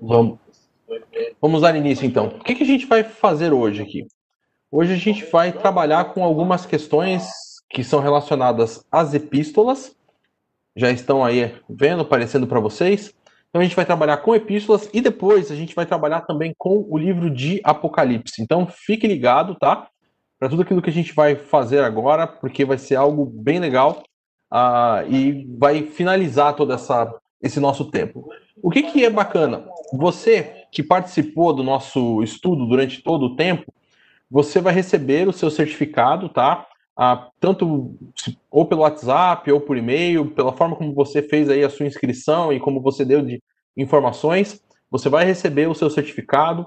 Vamos, vamos dar início então. O que, que a gente vai fazer hoje aqui? Hoje a gente vai trabalhar com algumas questões que são relacionadas às epístolas. Já estão aí vendo, aparecendo para vocês. Então a gente vai trabalhar com epístolas e depois a gente vai trabalhar também com o livro de Apocalipse. Então fique ligado, tá? Para tudo aquilo que a gente vai fazer agora, porque vai ser algo bem legal uh, e vai finalizar todo essa, esse nosso tempo. O que, que é bacana? Você que participou do nosso estudo durante todo o tempo, você vai receber o seu certificado, tá? Ah, tanto ou pelo WhatsApp ou por e-mail, pela forma como você fez aí a sua inscrição e como você deu de informações, você vai receber o seu certificado,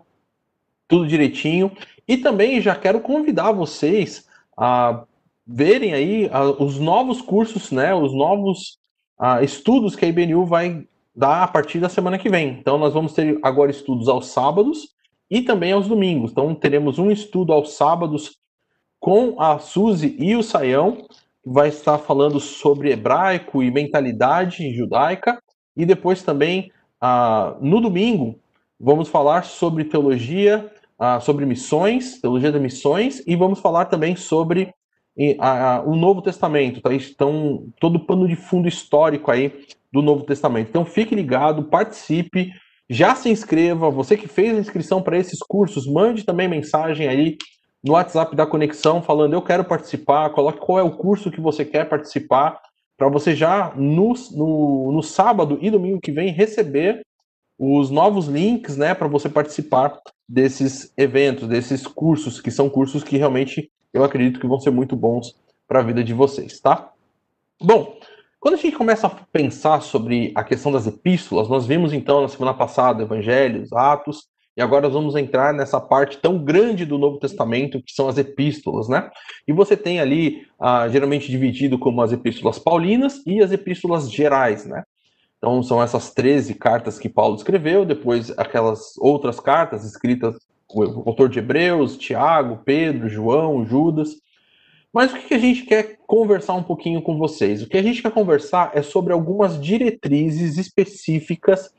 tudo direitinho. E também já quero convidar vocês a verem aí a, os novos cursos, né, os novos a, estudos que a IBNU vai dar a partir da semana que vem. Então nós vamos ter agora estudos aos sábados e também aos domingos. Então teremos um estudo aos sábados com a Suzy e o Saião, que vai estar falando sobre hebraico e mentalidade judaica. E depois também, ah, no domingo, vamos falar sobre teologia, ah, sobre missões, teologia das missões, e vamos falar também sobre ah, o Novo Testamento, tá? Então, todo o pano de fundo histórico aí do Novo Testamento. Então, fique ligado, participe, já se inscreva. Você que fez a inscrição para esses cursos, mande também mensagem aí no WhatsApp da conexão falando eu quero participar, coloque qual é o curso que você quer participar, para você já no, no, no, sábado e domingo que vem receber os novos links, né, para você participar desses eventos, desses cursos, que são cursos que realmente eu acredito que vão ser muito bons para a vida de vocês, tá? Bom, quando a gente começa a pensar sobre a questão das epístolas, nós vimos então na semana passada Evangelhos, Atos, e agora vamos entrar nessa parte tão grande do Novo Testamento, que são as epístolas, né? E você tem ali, ah, geralmente dividido como as epístolas paulinas e as epístolas gerais, né? Então são essas 13 cartas que Paulo escreveu, depois aquelas outras cartas escritas o autor de Hebreus, Tiago, Pedro, João, Judas. Mas o que a gente quer conversar um pouquinho com vocês? O que a gente quer conversar é sobre algumas diretrizes específicas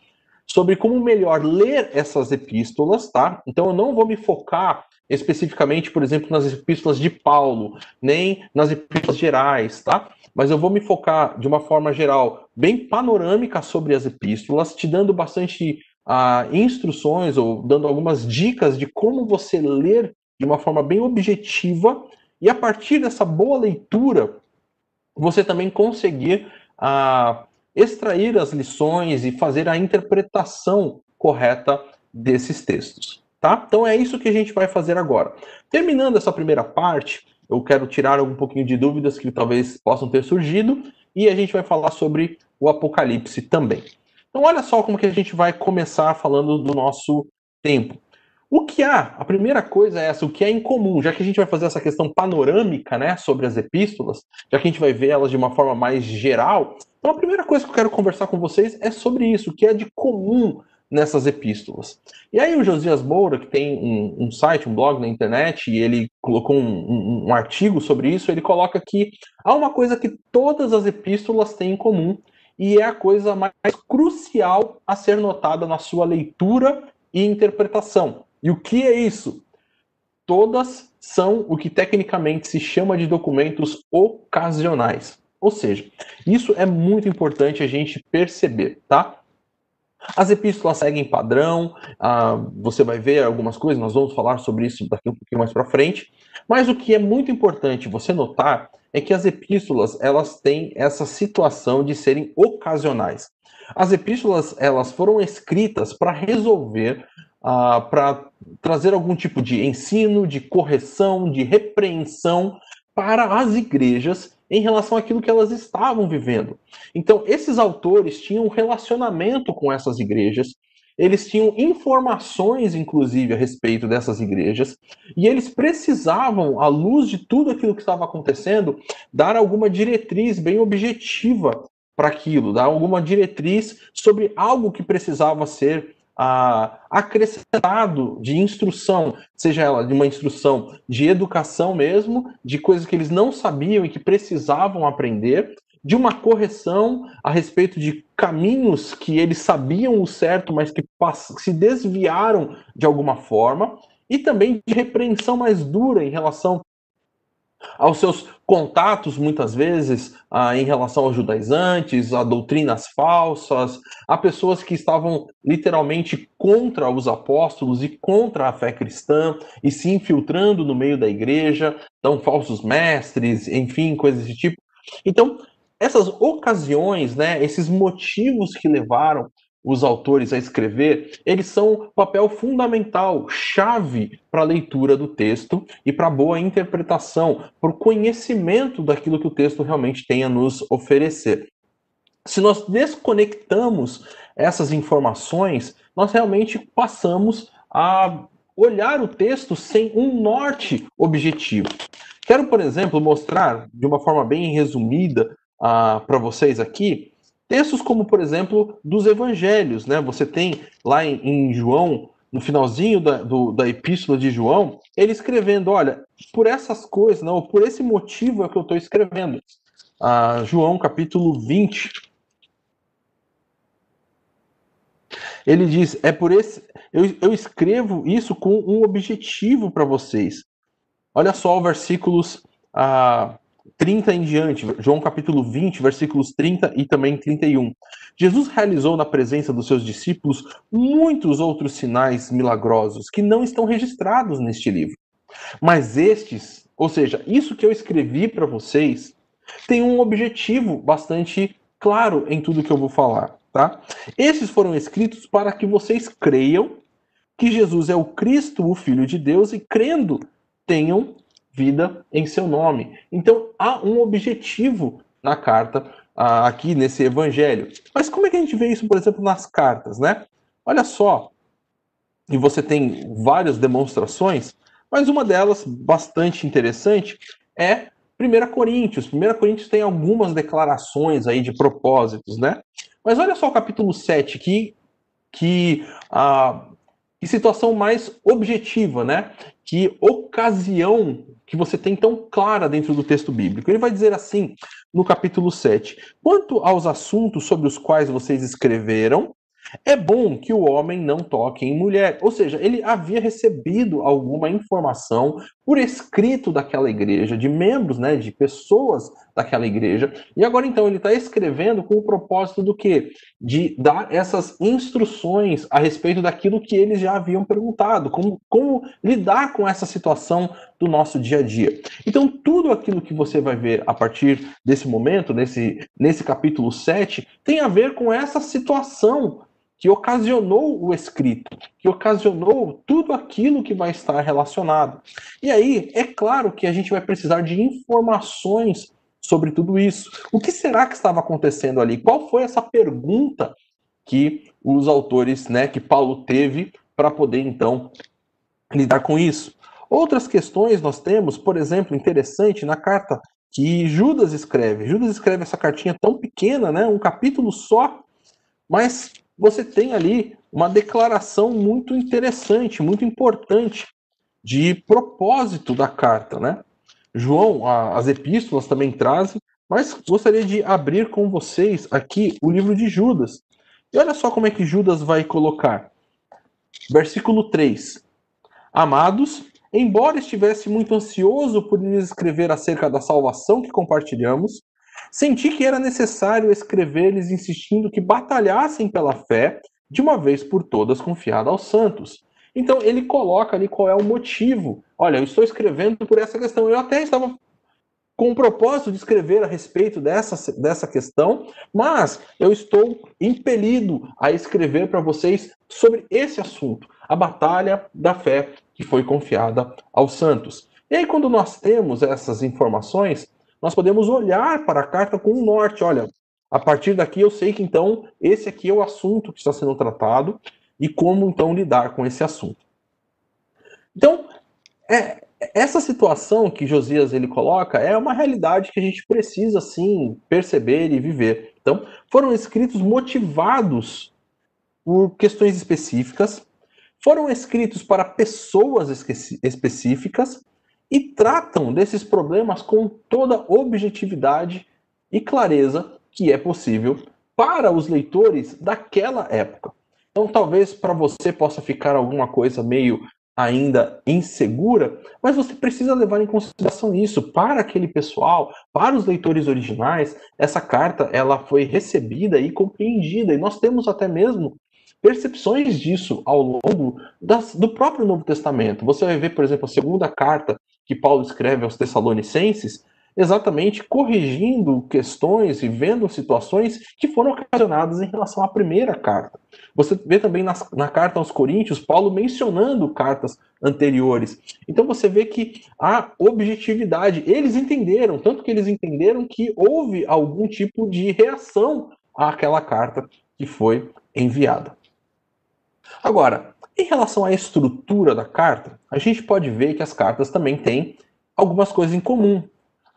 sobre como melhor ler essas epístolas, tá? Então eu não vou me focar especificamente, por exemplo, nas epístolas de Paulo, nem nas epístolas gerais, tá? Mas eu vou me focar de uma forma geral, bem panorâmica sobre as epístolas, te dando bastante uh, instruções ou dando algumas dicas de como você ler de uma forma bem objetiva e a partir dessa boa leitura você também conseguir uh, extrair as lições e fazer a interpretação correta desses textos. Tá? Então é isso que a gente vai fazer agora. Terminando essa primeira parte, eu quero tirar um pouquinho de dúvidas que talvez possam ter surgido e a gente vai falar sobre o Apocalipse também. Então olha só como que a gente vai começar falando do nosso tempo. O que há? A primeira coisa é essa, o que é incomum, já que a gente vai fazer essa questão panorâmica, né, sobre as epístolas, já que a gente vai ver elas de uma forma mais geral. Então a primeira coisa que eu quero conversar com vocês é sobre isso, o que é de comum nessas epístolas. E aí o Josias Moura, que tem um, um site, um blog na internet, e ele colocou um, um, um artigo sobre isso, ele coloca que há uma coisa que todas as epístolas têm em comum, e é a coisa mais crucial a ser notada na sua leitura e interpretação, e o que é isso? Todas são o que tecnicamente se chama de documentos ocasionais. Ou seja, isso é muito importante a gente perceber, tá? As epístolas seguem padrão, ah, você vai ver algumas coisas, nós vamos falar sobre isso daqui um pouquinho mais para frente. Mas o que é muito importante você notar é que as epístolas elas têm essa situação de serem ocasionais. As epístolas elas foram escritas para resolver ah, para trazer algum tipo de ensino, de correção, de repreensão para as igrejas em relação àquilo que elas estavam vivendo. Então, esses autores tinham um relacionamento com essas igrejas, eles tinham informações, inclusive, a respeito dessas igrejas, e eles precisavam, à luz de tudo aquilo que estava acontecendo, dar alguma diretriz bem objetiva para aquilo, dar alguma diretriz sobre algo que precisava ser ah, acrescentado de instrução, seja ela de uma instrução de educação mesmo, de coisas que eles não sabiam e que precisavam aprender, de uma correção a respeito de caminhos que eles sabiam o certo, mas que se desviaram de alguma forma, e também de repreensão mais dura em relação aos seus contatos, muitas vezes, ah, em relação aos judaizantes, a doutrinas falsas, a pessoas que estavam literalmente contra os apóstolos e contra a fé cristã e se infiltrando no meio da igreja, então falsos mestres, enfim, coisas desse tipo. Então, essas ocasiões, né, esses motivos que levaram os autores a escrever, eles são papel fundamental, chave para a leitura do texto e para a boa interpretação, para o conhecimento daquilo que o texto realmente tem a nos oferecer. Se nós desconectamos essas informações, nós realmente passamos a olhar o texto sem um norte objetivo. Quero, por exemplo, mostrar de uma forma bem resumida uh, para vocês aqui Textos como, por exemplo, dos evangelhos, né? Você tem lá em, em João, no finalzinho da, do, da epístola de João, ele escrevendo: olha, por essas coisas, não, por esse motivo é que eu estou escrevendo. Ah, João capítulo 20. Ele diz: é por esse. Eu, eu escrevo isso com um objetivo para vocês. Olha só os versículos ah, 30 em diante, João capítulo 20, versículos 30 e também 31. Jesus realizou na presença dos seus discípulos muitos outros sinais milagrosos que não estão registrados neste livro. Mas estes, ou seja, isso que eu escrevi para vocês, tem um objetivo bastante claro em tudo que eu vou falar, tá? Esses foram escritos para que vocês creiam que Jesus é o Cristo, o Filho de Deus, e crendo tenham vida em seu nome. Então há um objetivo na carta aqui nesse evangelho. Mas como é que a gente vê isso, por exemplo, nas cartas, né? Olha só, e você tem várias demonstrações, mas uma delas bastante interessante é 1 Coríntios. 1 Coríntios tem algumas declarações aí de propósitos, né? Mas olha só o capítulo 7 que que a que situação mais objetiva, né? Que ocasião que você tem tão clara dentro do texto bíblico. Ele vai dizer assim, no capítulo 7: Quanto aos assuntos sobre os quais vocês escreveram, é bom que o homem não toque em mulher. Ou seja, ele havia recebido alguma informação por escrito daquela igreja, de membros, né, de pessoas daquela igreja. E agora então ele está escrevendo com o propósito do quê? De dar essas instruções a respeito daquilo que eles já haviam perguntado, como, como lidar com essa situação do nosso dia a dia. Então, tudo aquilo que você vai ver a partir desse momento, nesse, nesse capítulo 7, tem a ver com essa situação que ocasionou o escrito, que ocasionou tudo aquilo que vai estar relacionado. E aí, é claro que a gente vai precisar de informações sobre tudo isso. O que será que estava acontecendo ali? Qual foi essa pergunta que os autores, né, que Paulo teve para poder então lidar com isso? Outras questões nós temos, por exemplo, interessante na carta que Judas escreve. Judas escreve essa cartinha tão pequena, né, um capítulo só, mas você tem ali uma declaração muito interessante, muito importante de propósito da carta, né? João, a, as epístolas também trazem, mas gostaria de abrir com vocês aqui o livro de Judas. E olha só como é que Judas vai colocar. Versículo 3. Amados, embora estivesse muito ansioso por lhes escrever acerca da salvação que compartilhamos, Senti que era necessário escrever-lhes insistindo que batalhassem pela fé, de uma vez por todas confiada aos santos. Então ele coloca ali qual é o motivo. Olha, eu estou escrevendo por essa questão. Eu até estava com o propósito de escrever a respeito dessa, dessa questão, mas eu estou impelido a escrever para vocês sobre esse assunto, a batalha da fé que foi confiada aos santos. E aí, quando nós temos essas informações, nós podemos olhar para a carta com um norte. Olha, a partir daqui eu sei que então esse aqui é o assunto que está sendo tratado e como então lidar com esse assunto. Então, é, essa situação que Josias ele coloca é uma realidade que a gente precisa sim perceber e viver. Então, foram escritos motivados por questões específicas, foram escritos para pessoas específicas e tratam desses problemas com toda objetividade e clareza que é possível para os leitores daquela época. Então, talvez para você possa ficar alguma coisa meio ainda insegura, mas você precisa levar em consideração isso para aquele pessoal, para os leitores originais, essa carta ela foi recebida e compreendida e nós temos até mesmo percepções disso ao longo das, do próprio Novo Testamento. Você vai ver, por exemplo, a segunda carta que Paulo escreve aos Tessalonicenses, exatamente corrigindo questões e vendo situações que foram ocasionadas em relação à primeira carta. Você vê também nas, na carta aos Coríntios, Paulo mencionando cartas anteriores. Então você vê que há objetividade. Eles entenderam, tanto que eles entenderam que houve algum tipo de reação àquela carta que foi enviada. Agora, em relação à estrutura da carta, a gente pode ver que as cartas também têm algumas coisas em comum.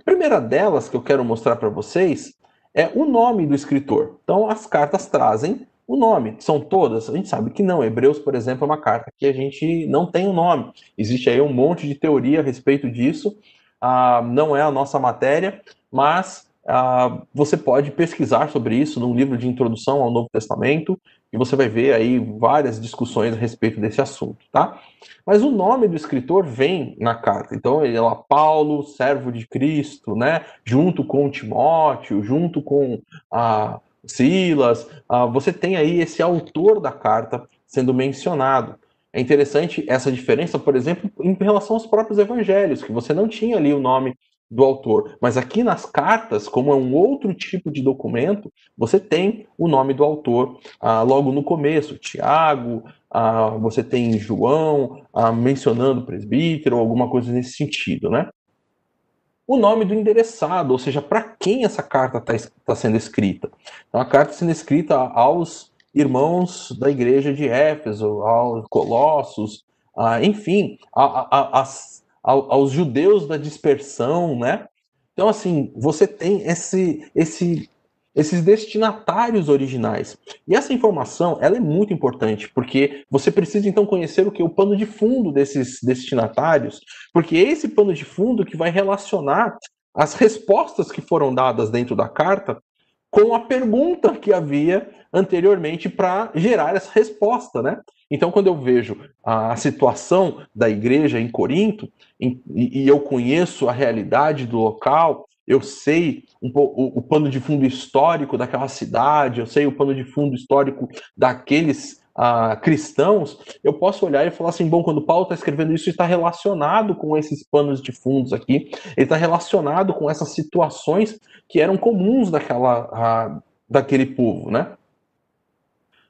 A primeira delas que eu quero mostrar para vocês é o nome do escritor. Então, as cartas trazem o nome. São todas? A gente sabe que não. Hebreus, por exemplo, é uma carta que a gente não tem o um nome. Existe aí um monte de teoria a respeito disso. Ah, não é a nossa matéria, mas ah, você pode pesquisar sobre isso num livro de introdução ao Novo Testamento e você vai ver aí várias discussões a respeito desse assunto, tá? Mas o nome do escritor vem na carta. Então ele é lá Paulo, servo de Cristo, né? Junto com Timóteo, junto com ah, Silas, ah, você tem aí esse autor da carta sendo mencionado. É interessante essa diferença, por exemplo, em relação aos próprios evangelhos, que você não tinha ali o nome do autor. Mas aqui nas cartas, como é um outro tipo de documento, você tem o nome do autor ah, logo no começo. Tiago, ah, você tem João ah, mencionando presbítero, alguma coisa nesse sentido, né? O nome do endereçado, ou seja, para quem essa carta está tá sendo escrita. Então, a carta sendo escrita aos irmãos da igreja de Éfeso, aos Colossos, ah, enfim, a, a, as aos judeus da dispersão, né? Então, assim, você tem esse, esse, esses destinatários originais. E essa informação, ela é muito importante, porque você precisa, então, conhecer o que? O pano de fundo desses destinatários, porque é esse pano de fundo que vai relacionar as respostas que foram dadas dentro da carta com a pergunta que havia anteriormente para gerar essa resposta, né? Então, quando eu vejo a situação da igreja em Corinto, e eu conheço a realidade do local, eu sei um o, o pano de fundo histórico daquela cidade, eu sei o pano de fundo histórico daqueles uh, cristãos, eu posso olhar e falar assim: bom, quando Paulo está escrevendo isso, está relacionado com esses panos de fundos aqui, ele está relacionado com essas situações que eram comuns daquela, uh, daquele povo, né?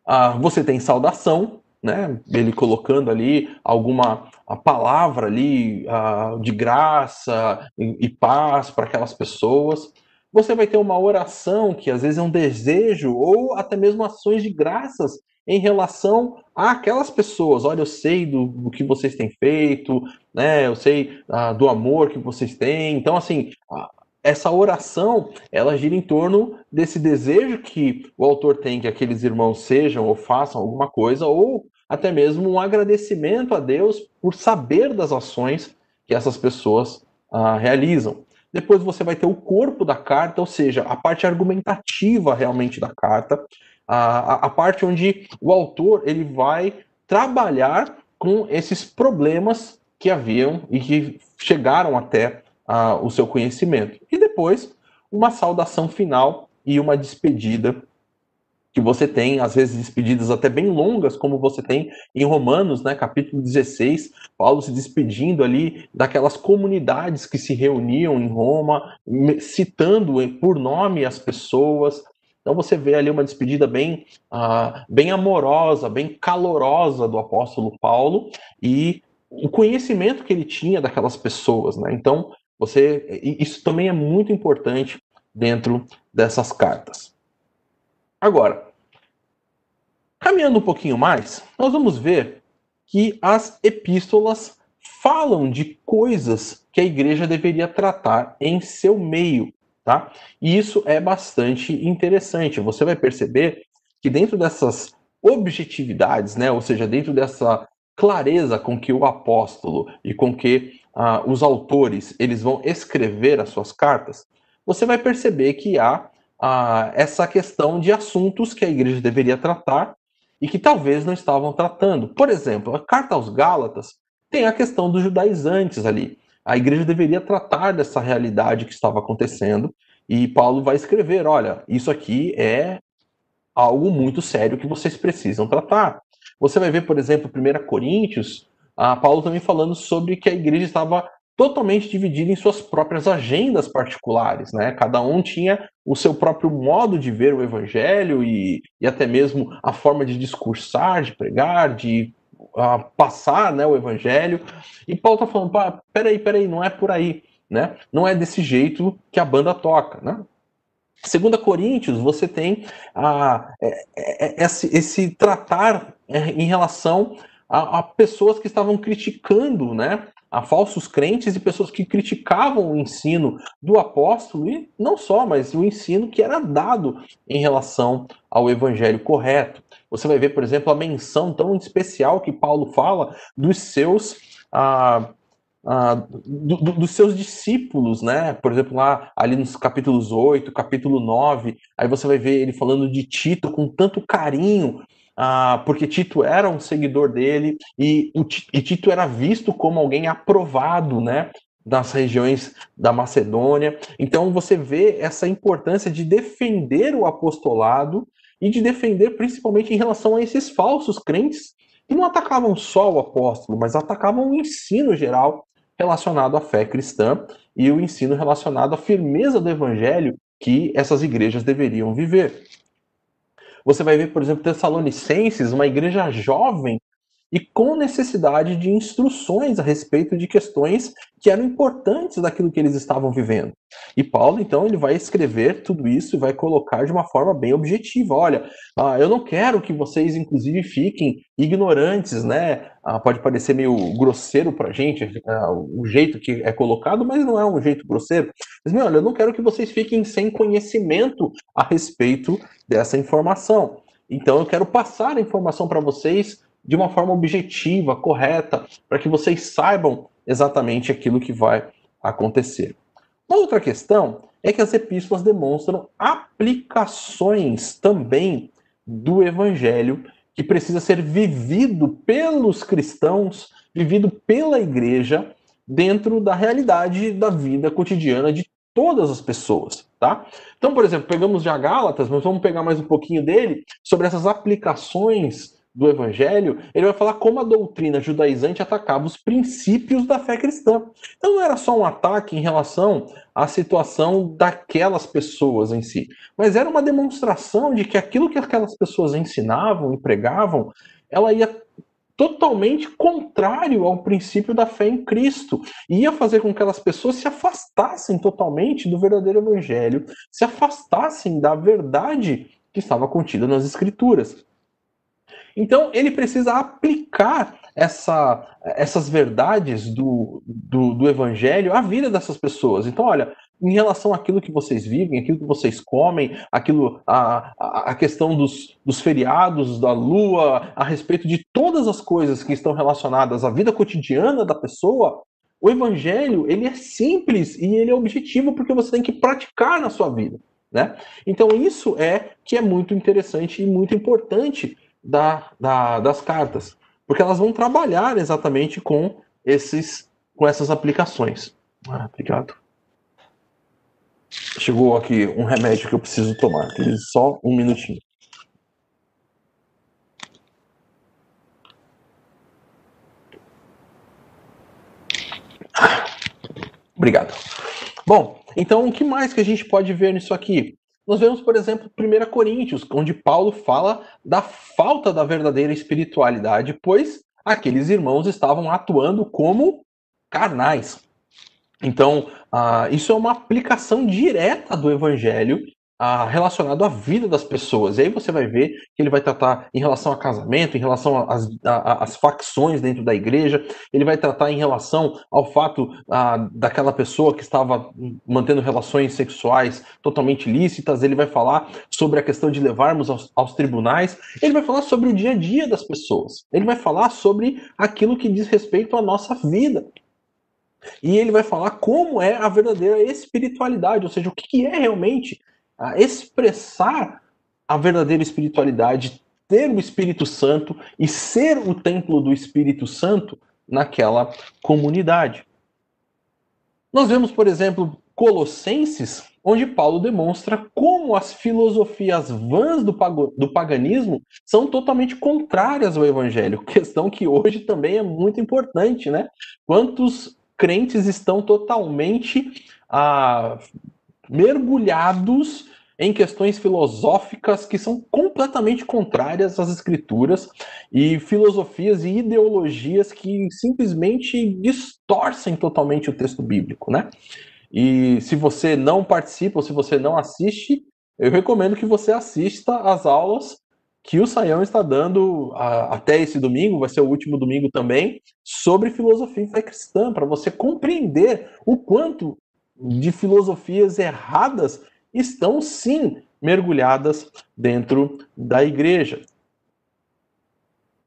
Uh, você tem saudação, né? Ele colocando ali alguma palavra ali uh, de graça e, e paz para aquelas pessoas. Você vai ter uma oração que às vezes é um desejo ou até mesmo ações de graças em relação àquelas pessoas. Olha, eu sei do, do que vocês têm feito, né? Eu sei uh, do amor que vocês têm. Então, assim, essa oração ela gira em torno desse desejo que o autor tem que aqueles irmãos sejam ou façam alguma coisa, ou até mesmo um agradecimento a Deus por saber das ações que essas pessoas ah, realizam. Depois você vai ter o corpo da carta, ou seja, a parte argumentativa realmente da carta, a, a parte onde o autor ele vai trabalhar com esses problemas que haviam e que chegaram até o seu conhecimento. E depois, uma saudação final e uma despedida que você tem, às vezes, despedidas até bem longas, como você tem em Romanos, né, capítulo 16, Paulo se despedindo ali daquelas comunidades que se reuniam em Roma, citando por nome as pessoas. Então você vê ali uma despedida bem, uh, bem amorosa, bem calorosa do apóstolo Paulo e o conhecimento que ele tinha daquelas pessoas, né? Então você, isso também é muito importante dentro dessas cartas. Agora, caminhando um pouquinho mais, nós vamos ver que as epístolas falam de coisas que a igreja deveria tratar em seu meio, tá? E isso é bastante interessante. Você vai perceber que dentro dessas objetividades, né, ou seja, dentro dessa clareza com que o apóstolo e com que ah, os autores eles vão escrever as suas cartas, você vai perceber que há ah, essa questão de assuntos que a igreja deveria tratar e que talvez não estavam tratando. Por exemplo, a carta aos Gálatas tem a questão dos judaizantes ali. A igreja deveria tratar dessa realidade que estava acontecendo e Paulo vai escrever: olha, isso aqui é algo muito sério que vocês precisam tratar. Você vai ver, por exemplo, 1 Coríntios, a Paulo também falando sobre que a igreja estava totalmente dividida em suas próprias agendas particulares, né? Cada um tinha o seu próprio modo de ver o evangelho e, e até mesmo a forma de discursar, de pregar, de uh, passar né, o evangelho. E Paulo está falando, peraí, peraí, não é por aí, né? Não é desse jeito que a banda toca, né? Segunda Coríntios, você tem a, é, é, esse, esse, tratar é, em relação a, a, pessoas que estavam criticando, né, a falsos crentes e pessoas que criticavam o ensino do apóstolo e não só, mas o ensino que era dado em relação ao evangelho correto. Você vai ver, por exemplo, a menção tão especial que Paulo fala dos seus ah, ah, do, do, dos seus discípulos, né? Por exemplo, lá ali nos capítulos 8, capítulo 9, aí você vai ver ele falando de Tito com tanto carinho, ah, porque Tito era um seguidor dele e, e Tito era visto como alguém aprovado, né? Das regiões da Macedônia. Então você vê essa importância de defender o apostolado e de defender principalmente em relação a esses falsos crentes que não atacavam só o apóstolo, mas atacavam o ensino geral relacionado à fé cristã e o ensino relacionado à firmeza do evangelho que essas igrejas deveriam viver. Você vai ver, por exemplo, Tessalonicenses, uma igreja jovem e com necessidade de instruções a respeito de questões que eram importantes daquilo que eles estavam vivendo. E Paulo, então, ele vai escrever tudo isso e vai colocar de uma forma bem objetiva. Olha, ah, eu não quero que vocês, inclusive, fiquem ignorantes, né? Ah, pode parecer meio grosseiro para a gente ah, o jeito que é colocado, mas não é um jeito grosseiro. Mas, meu, olha, eu não quero que vocês fiquem sem conhecimento a respeito dessa informação. Então, eu quero passar a informação para vocês de uma forma objetiva, correta, para que vocês saibam exatamente aquilo que vai acontecer. Uma outra questão é que as epístolas demonstram aplicações também do evangelho que precisa ser vivido pelos cristãos, vivido pela igreja dentro da realidade da vida cotidiana de todas as pessoas, tá? Então, por exemplo, pegamos já Gálatas, mas vamos pegar mais um pouquinho dele sobre essas aplicações do Evangelho, ele vai falar como a doutrina judaizante atacava os princípios da fé cristã. Então não era só um ataque em relação à situação daquelas pessoas em si, mas era uma demonstração de que aquilo que aquelas pessoas ensinavam e pregavam, ela ia totalmente contrário ao princípio da fé em Cristo. E ia fazer com que aquelas pessoas se afastassem totalmente do verdadeiro evangelho, se afastassem da verdade que estava contida nas escrituras. Então, ele precisa aplicar essa, essas verdades do, do, do, evangelho à vida dessas pessoas. Então, olha, em relação àquilo que vocês vivem, aquilo que vocês comem, aquilo, a, a, a questão dos, dos feriados, da lua, a respeito de todas as coisas que estão relacionadas à vida cotidiana da pessoa, o evangelho ele é simples e ele é objetivo porque você tem que praticar na sua vida. Né? Então, isso é que é muito interessante e muito importante da, da, das cartas, porque elas vão trabalhar exatamente com esses com essas aplicações. Ah, obrigado. Chegou aqui um remédio que eu preciso tomar. Só um minutinho. Obrigado. Bom, então o que mais que a gente pode ver nisso aqui? Nós vemos, por exemplo, 1 Coríntios, onde Paulo fala da falta da verdadeira espiritualidade, pois aqueles irmãos estavam atuando como carnais. Então, uh, isso é uma aplicação direta do evangelho relacionado à vida das pessoas. E aí você vai ver que ele vai tratar em relação a casamento, em relação às facções dentro da igreja, ele vai tratar em relação ao fato daquela pessoa que estava mantendo relações sexuais totalmente lícitas, ele vai falar sobre a questão de levarmos aos, aos tribunais, ele vai falar sobre o dia a dia das pessoas, ele vai falar sobre aquilo que diz respeito à nossa vida. E ele vai falar como é a verdadeira espiritualidade, ou seja, o que é realmente expressar a verdadeira espiritualidade, ter o Espírito Santo e ser o templo do Espírito Santo naquela comunidade. Nós vemos, por exemplo, Colossenses, onde Paulo demonstra como as filosofias vãs do, do paganismo são totalmente contrárias ao evangelho, questão que hoje também é muito importante, né? Quantos crentes estão totalmente ah, mergulhados em questões filosóficas que são completamente contrárias às escrituras e filosofias e ideologias que simplesmente distorcem totalmente o texto bíblico, né? E se você não participa ou se você não assiste, eu recomendo que você assista às aulas que o Saião está dando a, até esse domingo, vai ser o último domingo também, sobre filosofia e fé cristã, para você compreender o quanto de filosofias erradas estão sim mergulhadas dentro da igreja.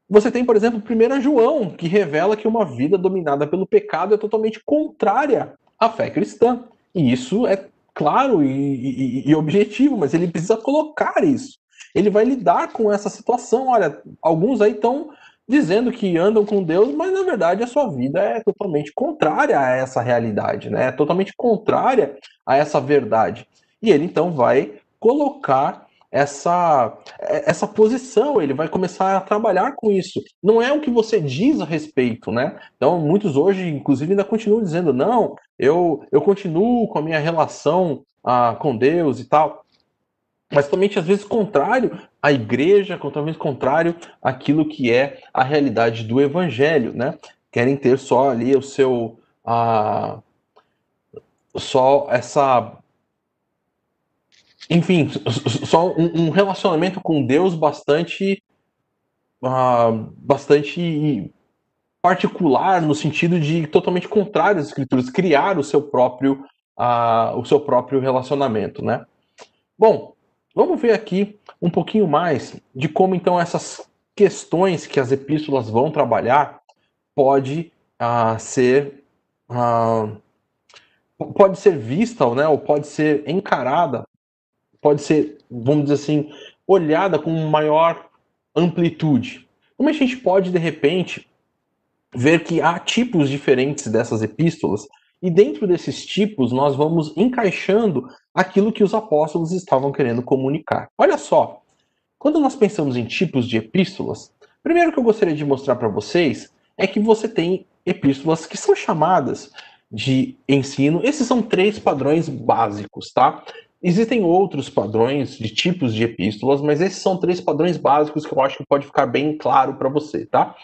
Você tem, por exemplo, 1 João, que revela que uma vida dominada pelo pecado é totalmente contrária à fé cristã. E isso é claro e, e, e objetivo, mas ele precisa colocar isso. Ele vai lidar com essa situação. Olha, alguns aí estão dizendo que andam com Deus, mas na verdade a sua vida é totalmente contrária a essa realidade, né? É totalmente contrária a essa verdade. E ele então vai colocar essa, essa posição, ele vai começar a trabalhar com isso. Não é o que você diz a respeito, né? Então, muitos hoje, inclusive, ainda continuam dizendo: não, eu, eu continuo com a minha relação ah, com Deus e tal. Mas totalmente, às vezes, contrário à igreja, totalmente contrário àquilo que é a realidade do evangelho, né? Querem ter só ali o seu. Ah, só essa enfim, só um, relacionamento com Deus bastante, uh, bastante particular no sentido de totalmente contrário às escrituras, criar o seu próprio, uh, o seu próprio relacionamento, né? Bom, vamos ver aqui um pouquinho mais de como então essas questões que as epístolas vão trabalhar pode uh, ser pode ser vista, né, ou pode ser encarada pode ser, vamos dizer assim, olhada com maior amplitude. Como a gente pode, de repente, ver que há tipos diferentes dessas epístolas, e dentro desses tipos nós vamos encaixando aquilo que os apóstolos estavam querendo comunicar. Olha só, quando nós pensamos em tipos de epístolas, primeiro que eu gostaria de mostrar para vocês é que você tem epístolas que são chamadas de ensino. Esses são três padrões básicos, tá? Existem outros padrões de tipos de epístolas, mas esses são três padrões básicos que eu acho que pode ficar bem claro para você, tá?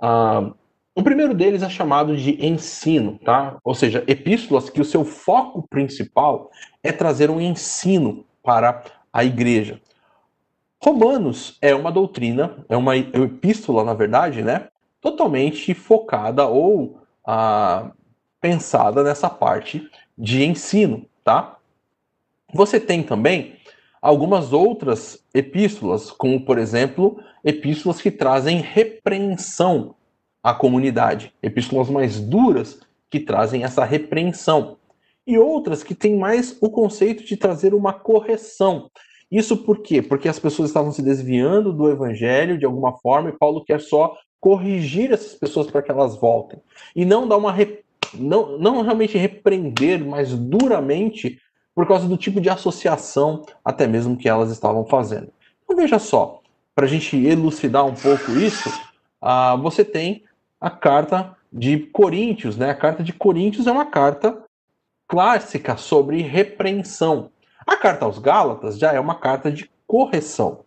Uh, o primeiro deles é chamado de ensino, tá? Ou seja, epístolas que o seu foco principal é trazer um ensino para a igreja. Romanos é uma doutrina, é uma epístola, na verdade, né? Totalmente focada ou uh, pensada nessa parte de ensino, tá? Você tem também algumas outras epístolas, como por exemplo, epístolas que trazem repreensão à comunidade, epístolas mais duras que trazem essa repreensão, e outras que têm mais o conceito de trazer uma correção. Isso por quê? Porque as pessoas estavam se desviando do evangelho de alguma forma e Paulo quer só corrigir essas pessoas para que elas voltem e não dar uma não, não realmente repreender, mas duramente por causa do tipo de associação, até mesmo que elas estavam fazendo. Então veja só, para a gente elucidar um pouco isso, uh, você tem a carta de Coríntios, né? A carta de Coríntios é uma carta clássica sobre repreensão. A carta aos Gálatas já é uma carta de correção.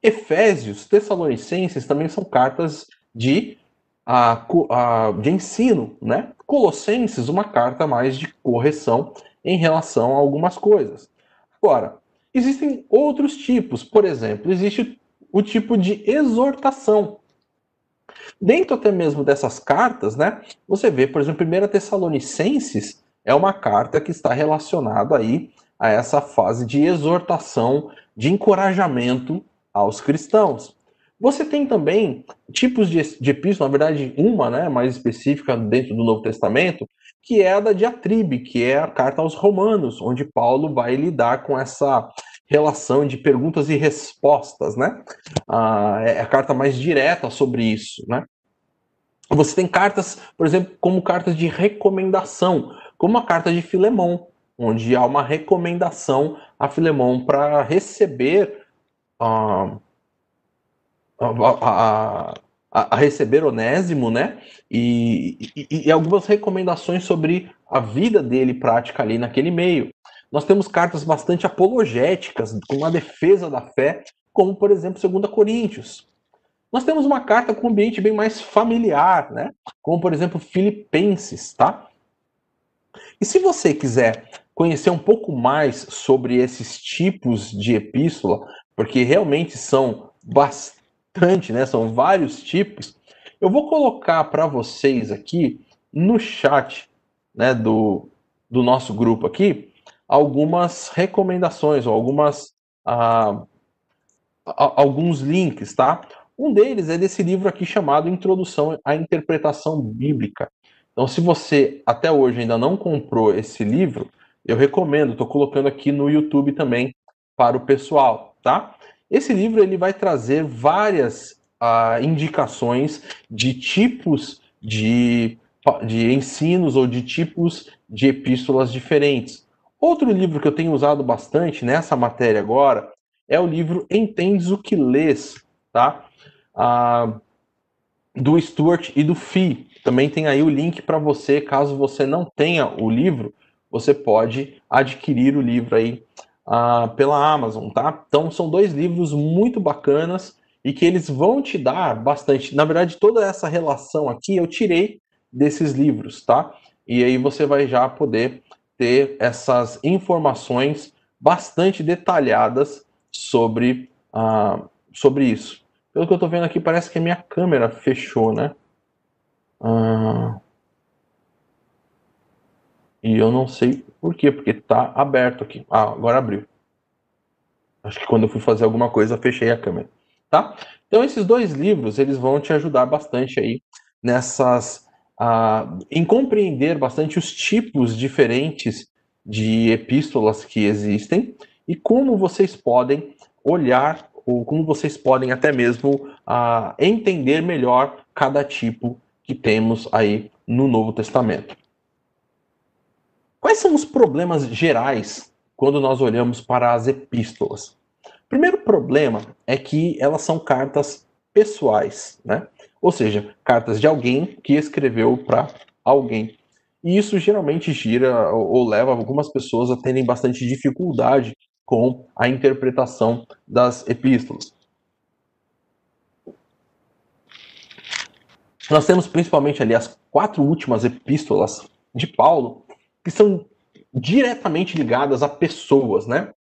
Efésios, Tessalonicenses também são cartas de, uh, de ensino, né? Colossenses, uma carta mais de correção em relação a algumas coisas. Agora, existem outros tipos, por exemplo, existe o tipo de exortação. Dentro até mesmo dessas cartas, né, você vê, por exemplo, 1 Tessalonicenses é uma carta que está relacionada aí a essa fase de exortação, de encorajamento aos cristãos. Você tem também tipos de, de epístola, na verdade, uma né, mais específica dentro do Novo Testamento, que é a da diatribe, que é a carta aos Romanos, onde Paulo vai lidar com essa relação de perguntas e respostas, né? Ah, é a carta mais direta sobre isso, né? Você tem cartas, por exemplo, como cartas de recomendação, como a carta de Filemão, onde há uma recomendação a Filemão para receber uh, a, a, a, receber Onésimo, né? E, e, e, algumas recomendações sobre a vida dele prática ali naquele meio. Nós temos cartas bastante apologéticas, com uma defesa da fé, como por exemplo 2 Coríntios. Nós temos uma carta com um ambiente bem mais familiar, né? Como por exemplo Filipenses, tá? E se você quiser conhecer um pouco mais sobre esses tipos de epístola, porque realmente são bastante, né? São vários tipos. Eu vou colocar para vocês aqui no chat, né, do, do nosso grupo aqui, algumas recomendações ou algumas ah, alguns links, tá? Um deles é desse livro aqui chamado Introdução à Interpretação Bíblica. Então, se você até hoje ainda não comprou esse livro, eu recomendo, estou colocando aqui no YouTube também para o pessoal, tá? Esse livro ele vai trazer várias uh, indicações de tipos de, de ensinos ou de tipos de epístolas diferentes. Outro livro que eu tenho usado bastante nessa matéria agora é o livro Entendes o que Lês, tá? Uh, do Stuart e do Fee. Também tem aí o link para você, caso você não tenha o livro, você pode adquirir o livro aí uh, pela Amazon, tá? Então são dois livros muito bacanas e que eles vão te dar bastante. Na verdade, toda essa relação aqui eu tirei desses livros, tá? E aí você vai já poder ter essas informações bastante detalhadas sobre, uh, sobre isso. Pelo que eu estou vendo aqui, parece que a minha câmera fechou, né? Uh, e eu não sei por quê, porque tá aberto aqui. Ah, agora abriu. Acho que quando eu fui fazer alguma coisa, fechei a câmera, tá? Então esses dois livros, eles vão te ajudar bastante aí nessas uh, em compreender bastante os tipos diferentes de epístolas que existem e como vocês podem olhar ou como vocês podem até mesmo entender melhor cada tipo que temos aí no Novo Testamento. Quais são os problemas gerais quando nós olhamos para as epístolas? O primeiro problema é que elas são cartas pessoais, né? Ou seja, cartas de alguém que escreveu para alguém. E isso geralmente gira ou leva algumas pessoas a terem bastante dificuldade com a interpretação das epístolas. Nós temos principalmente ali as quatro últimas epístolas de Paulo, que são diretamente ligadas a pessoas, né?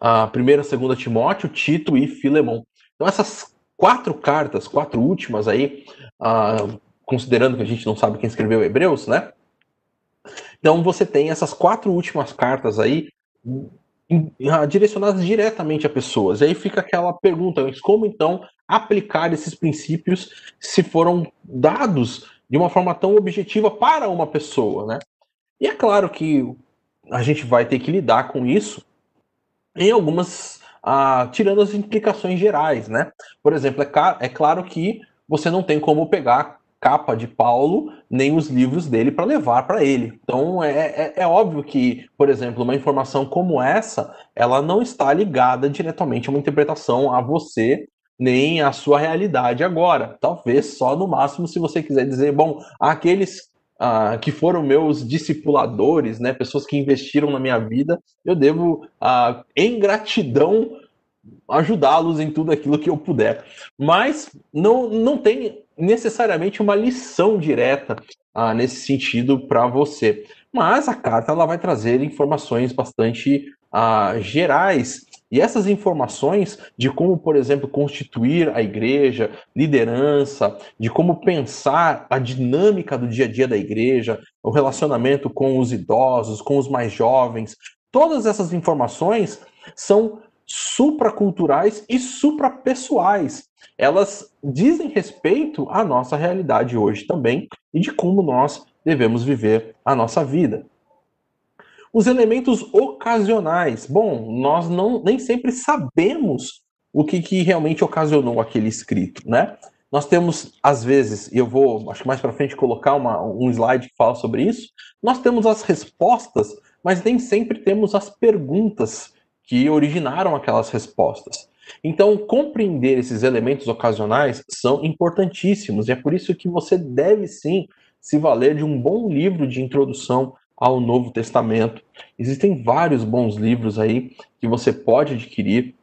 A primeira, segunda Timóteo, Tito e Filemão. Então essas quatro cartas, quatro últimas aí, uh, considerando que a gente não sabe quem escreveu Hebreus, né? Então você tem essas quatro últimas cartas aí ah, direcionadas diretamente a pessoas. E aí fica aquela pergunta: como então aplicar esses princípios se foram dados de uma forma tão objetiva para uma pessoa, né? E é claro que a gente vai ter que lidar com isso em algumas. Ah, tirando as implicações gerais, né? Por exemplo, é, é claro que você não tem como pegar capa de Paulo nem os livros dele para levar para ele. Então é, é, é, óbvio que, por exemplo, uma informação como essa, ela não está ligada diretamente a uma interpretação a você nem à sua realidade agora. Talvez só no máximo se você quiser dizer, bom, aqueles uh, que foram meus discipuladores, né, pessoas que investiram na minha vida, eu devo, uh, em gratidão, ajudá-los em tudo aquilo que eu puder. Mas não, não tem necessariamente uma lição direta uh, nesse sentido para você. Mas a carta ela vai trazer informações bastante gerais e essas informações de como, por exemplo, constituir a igreja, liderança, de como pensar a dinâmica do dia a dia da igreja, o relacionamento com os idosos, com os mais jovens, todas essas informações são supraculturais e suprapessoais. Elas dizem respeito à nossa realidade hoje também e de como nós devemos viver a nossa vida. Os elementos ocasionais. Bom, nós não nem sempre sabemos o que, que realmente ocasionou aquele escrito, né? Nós temos, às vezes, e eu vou, acho que mais para frente, colocar uma, um slide que fala sobre isso, nós temos as respostas, mas nem sempre temos as perguntas que originaram aquelas respostas. Então, compreender esses elementos ocasionais são importantíssimos, e é por isso que você deve sim se valer de um bom livro de introdução ao Novo Testamento. Existem vários bons livros aí que você pode adquirir.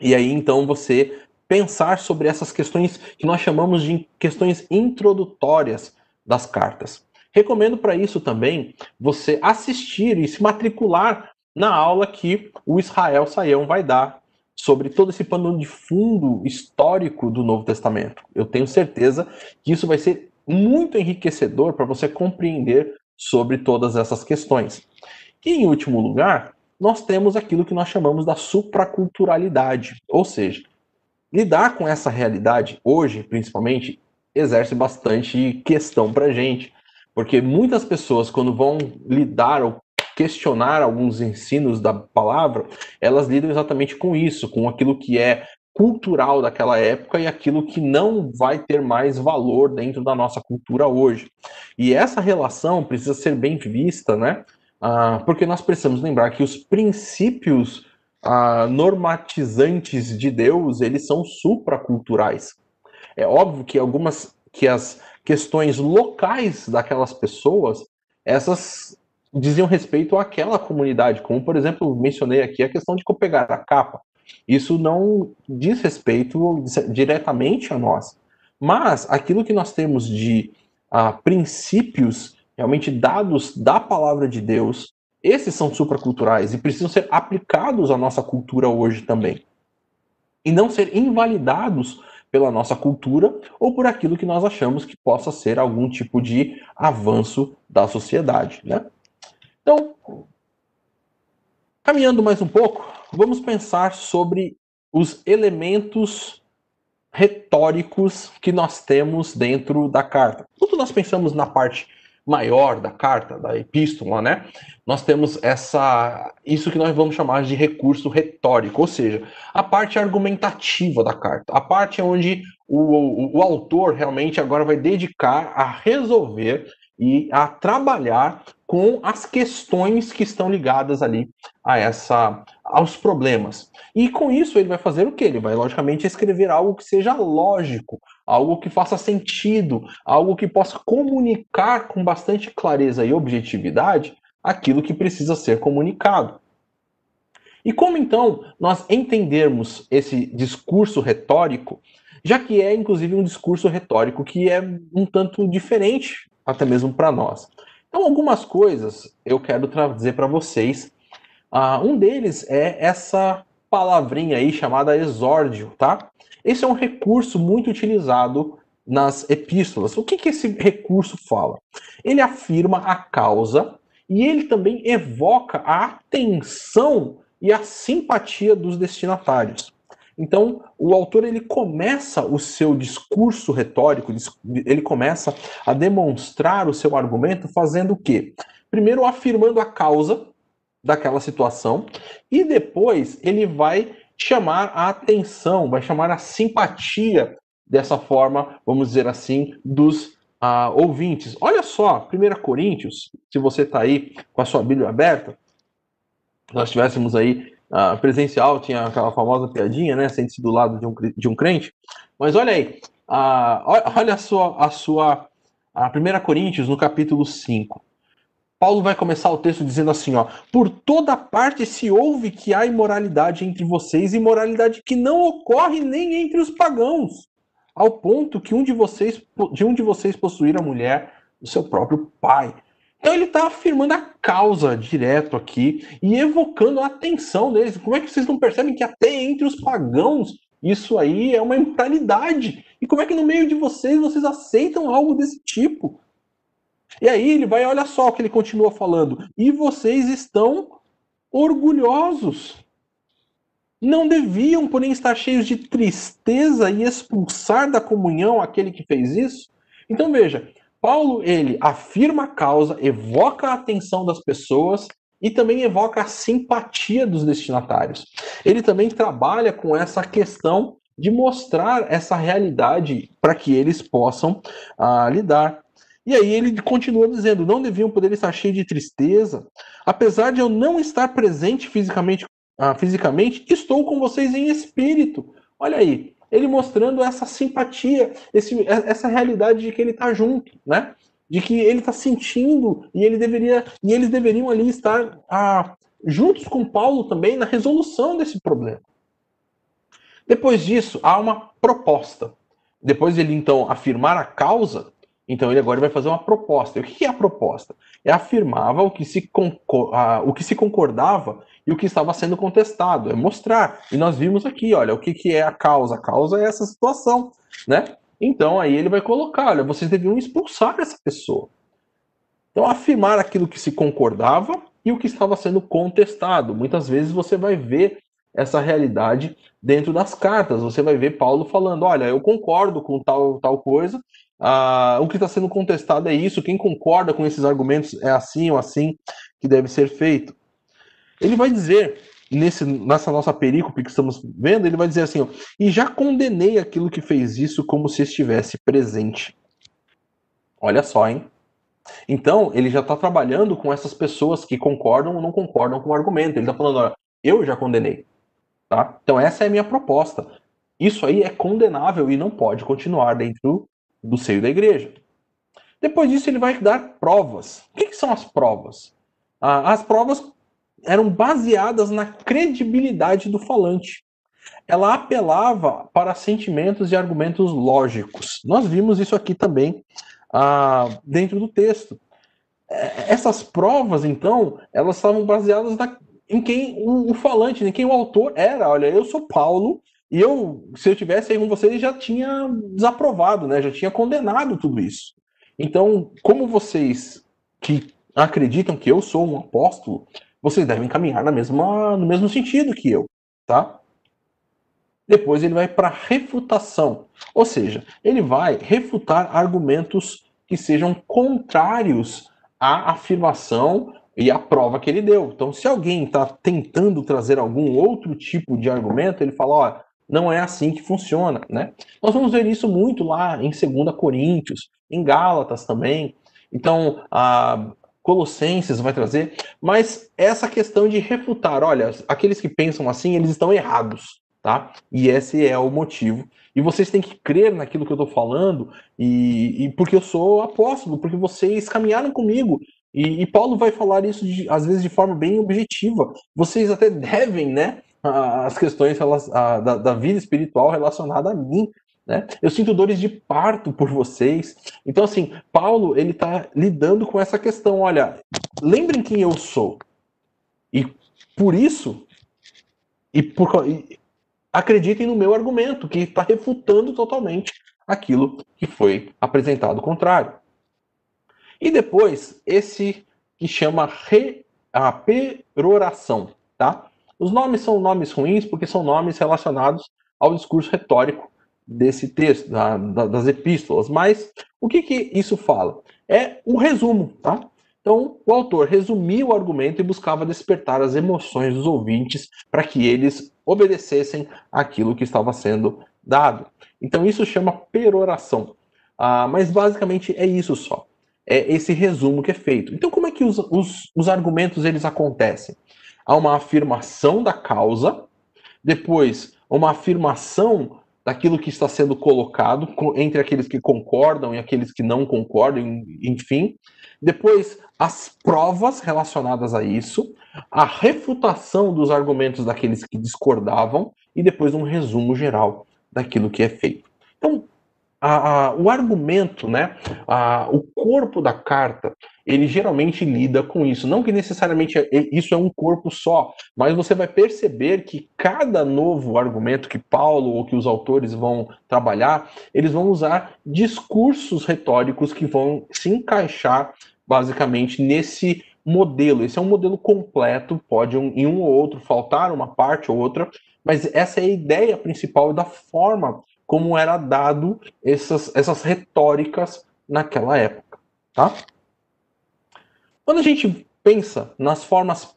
E aí então você pensar sobre essas questões que nós chamamos de questões introdutórias das cartas. Recomendo para isso também você assistir e se matricular na aula que o Israel Saião vai dar sobre todo esse pano de fundo histórico do Novo Testamento. Eu tenho certeza que isso vai ser muito enriquecedor para você compreender sobre todas essas questões. E, em último lugar, nós temos aquilo que nós chamamos da supraculturalidade, ou seja, lidar com essa realidade hoje, principalmente, exerce bastante questão para gente, porque muitas pessoas, quando vão lidar ou questionar alguns ensinos da palavra, elas lidam exatamente com isso, com aquilo que é cultural daquela época e aquilo que não vai ter mais valor dentro da nossa cultura hoje. E essa relação precisa ser bem vista, né? Ah, porque nós precisamos lembrar que os princípios ah, normatizantes de Deus eles são supraculturais. É óbvio que algumas que as questões locais daquelas pessoas essas diziam respeito àquela comunidade, como por exemplo mencionei aqui a questão de pegar a capa. Isso não diz respeito diretamente a nós. Mas aquilo que nós temos de uh, princípios realmente dados da palavra de Deus, esses são supraculturais e precisam ser aplicados à nossa cultura hoje também. E não ser invalidados pela nossa cultura ou por aquilo que nós achamos que possa ser algum tipo de avanço da sociedade. Né? Então, caminhando mais um pouco, vamos pensar sobre os elementos retóricos que nós temos dentro da carta. Quando nós pensamos na parte maior da carta, da epístola, né? Nós temos essa isso que nós vamos chamar de recurso retórico, ou seja, a parte argumentativa da carta, a parte onde o, o, o autor realmente agora vai dedicar a resolver e a trabalhar com as questões que estão ligadas ali a essa aos problemas. E com isso ele vai fazer o que? Ele vai logicamente escrever algo que seja lógico, algo que faça sentido, algo que possa comunicar com bastante clareza e objetividade aquilo que precisa ser comunicado. E como então nós entendermos esse discurso retórico, já que é inclusive um discurso retórico que é um tanto diferente até mesmo para nós. Então, algumas coisas eu quero trazer para vocês. Uh, um deles é essa palavrinha aí chamada exórdio, tá? Esse é um recurso muito utilizado nas epístolas. O que, que esse recurso fala? Ele afirma a causa e ele também evoca a atenção e a simpatia dos destinatários. Então, o autor ele começa o seu discurso retórico, ele começa a demonstrar o seu argumento fazendo o quê? Primeiro afirmando a causa daquela situação e depois ele vai chamar a atenção, vai chamar a simpatia dessa forma, vamos dizer assim, dos uh, ouvintes. Olha só, 1 Coríntios, se você está aí com a sua Bíblia aberta, nós tivéssemos aí uh, presencial tinha aquela famosa piadinha, né? Sente-se do lado de um, de um crente. Mas olha aí, uh, olha a sua, a sua a 1 Coríntios, no capítulo 5. Paulo vai começar o texto dizendo assim, ó: Por toda parte se ouve que há imoralidade entre vocês, imoralidade que não ocorre nem entre os pagãos, ao ponto que um de vocês de um de vocês possuir a mulher do seu próprio pai. Então ele está afirmando a causa direto aqui e evocando a atenção deles. Como é que vocês não percebem que até entre os pagãos isso aí é uma imoralidade? E como é que no meio de vocês vocês aceitam algo desse tipo? E aí ele vai, olha só o que ele continua falando. E vocês estão orgulhosos. não deviam, porém, estar cheios de tristeza e expulsar da comunhão aquele que fez isso? Então veja, Paulo ele afirma a causa, evoca a atenção das pessoas e também evoca a simpatia dos destinatários. Ele também trabalha com essa questão de mostrar essa realidade para que eles possam ah, lidar. E aí ele continua dizendo: não deviam poder estar cheios de tristeza, apesar de eu não estar presente fisicamente, ah, fisicamente, estou com vocês em espírito. Olha aí, ele mostrando essa simpatia, esse, essa realidade de que ele está junto, né? De que ele está sentindo e ele deveria e eles deveriam ali estar ah, juntos com Paulo também na resolução desse problema. Depois disso, há uma proposta. Depois de ele então afirmar a causa, então ele agora vai fazer uma proposta. E o que é a proposta? Afirmava o que se, o que se concordava e o que estava sendo contestado. É mostrar. E nós vimos aqui, olha, o que, que é a causa. A causa é essa situação, né? Então aí ele vai colocar, olha, vocês deviam expulsar essa pessoa. Então afirmar aquilo que se concordava e o que estava sendo contestado. Muitas vezes você vai ver essa realidade dentro das cartas. Você vai ver Paulo falando: olha, eu concordo com tal, tal coisa, ah, o que está sendo contestado é isso, quem concorda com esses argumentos é assim ou assim que deve ser feito. Ele vai dizer, nesse, nessa nossa perícope que estamos vendo, ele vai dizer assim: ó, e já condenei aquilo que fez isso como se estivesse presente. Olha só, hein? Então, ele já está trabalhando com essas pessoas que concordam ou não concordam com o argumento. Ele está falando: olha, eu já condenei. Tá? Então essa é a minha proposta. Isso aí é condenável e não pode continuar dentro do seio da igreja. Depois disso, ele vai dar provas. O que, que são as provas? Ah, as provas eram baseadas na credibilidade do falante. Ela apelava para sentimentos e argumentos lógicos. Nós vimos isso aqui também ah, dentro do texto. É, essas provas, então, elas estavam baseadas na, em quem o, o, falante, em quem o autor era. Olha, eu sou Paulo e eu, se eu tivesse aí com vocês, já tinha desaprovado, né? Já tinha condenado tudo isso. Então, como vocês que acreditam que eu sou um apóstolo, vocês devem caminhar na mesma, no mesmo sentido que eu, tá? Depois ele vai para refutação, ou seja, ele vai refutar argumentos que sejam contrários à afirmação e a prova que ele deu. Então, se alguém está tentando trazer algum outro tipo de argumento, ele fala, ó, não é assim que funciona, né? Nós vamos ver isso muito lá em 2 Coríntios, em Gálatas também. Então, a Colossenses vai trazer, mas essa questão de refutar, olha, aqueles que pensam assim, eles estão errados, tá? E esse é o motivo. E vocês têm que crer naquilo que eu estou falando, e, e, porque eu sou apóstolo, porque vocês caminharam comigo, e, e Paulo vai falar isso de, às vezes de forma bem objetiva. Vocês até devem, né, as questões da, da, vida espiritual relacionada a mim. Né? Eu sinto dores de parto por vocês. Então, assim, Paulo ele está lidando com essa questão. Olha, lembrem quem eu sou. E por isso, e, por, e acreditem no meu argumento, que está refutando totalmente aquilo que foi apresentado contrário. E depois, esse que chama re, a peroração, tá? Os nomes são nomes ruins porque são nomes relacionados ao discurso retórico desse texto, da, da, das epístolas. Mas o que, que isso fala? É um resumo, tá? Então, o autor resumia o argumento e buscava despertar as emoções dos ouvintes para que eles obedecessem aquilo que estava sendo dado. Então, isso chama peroração. Ah, mas basicamente é isso só é esse resumo que é feito. Então, como é que os, os, os argumentos eles acontecem? Há uma afirmação da causa, depois uma afirmação daquilo que está sendo colocado entre aqueles que concordam e aqueles que não concordam, enfim. Depois, as provas relacionadas a isso, a refutação dos argumentos daqueles que discordavam e depois um resumo geral daquilo que é feito. Então, a, a, o argumento, né, a, o corpo da carta, ele geralmente lida com isso. Não que necessariamente é, é, isso é um corpo só, mas você vai perceber que cada novo argumento que Paulo ou que os autores vão trabalhar, eles vão usar discursos retóricos que vão se encaixar basicamente nesse modelo. Esse é um modelo completo, pode um, em um ou outro faltar uma parte ou outra, mas essa é a ideia principal da forma como era dado essas, essas retóricas naquela época, tá? Quando a gente pensa nas formas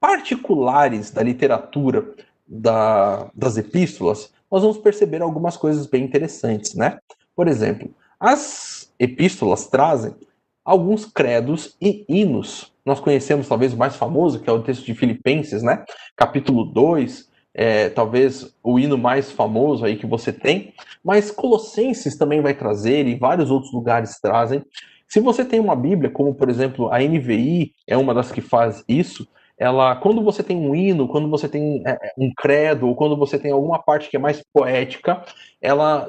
particulares da literatura da, das epístolas, nós vamos perceber algumas coisas bem interessantes, né? Por exemplo, as epístolas trazem alguns credos e hinos. Nós conhecemos talvez o mais famoso, que é o texto de Filipenses, né? Capítulo 2, é, talvez o hino mais famoso aí que você tem, mas Colossenses também vai trazer e vários outros lugares trazem. Se você tem uma Bíblia, como por exemplo a NVI é uma das que faz isso, ela, quando você tem um hino, quando você tem é, um credo, ou quando você tem alguma parte que é mais poética, ela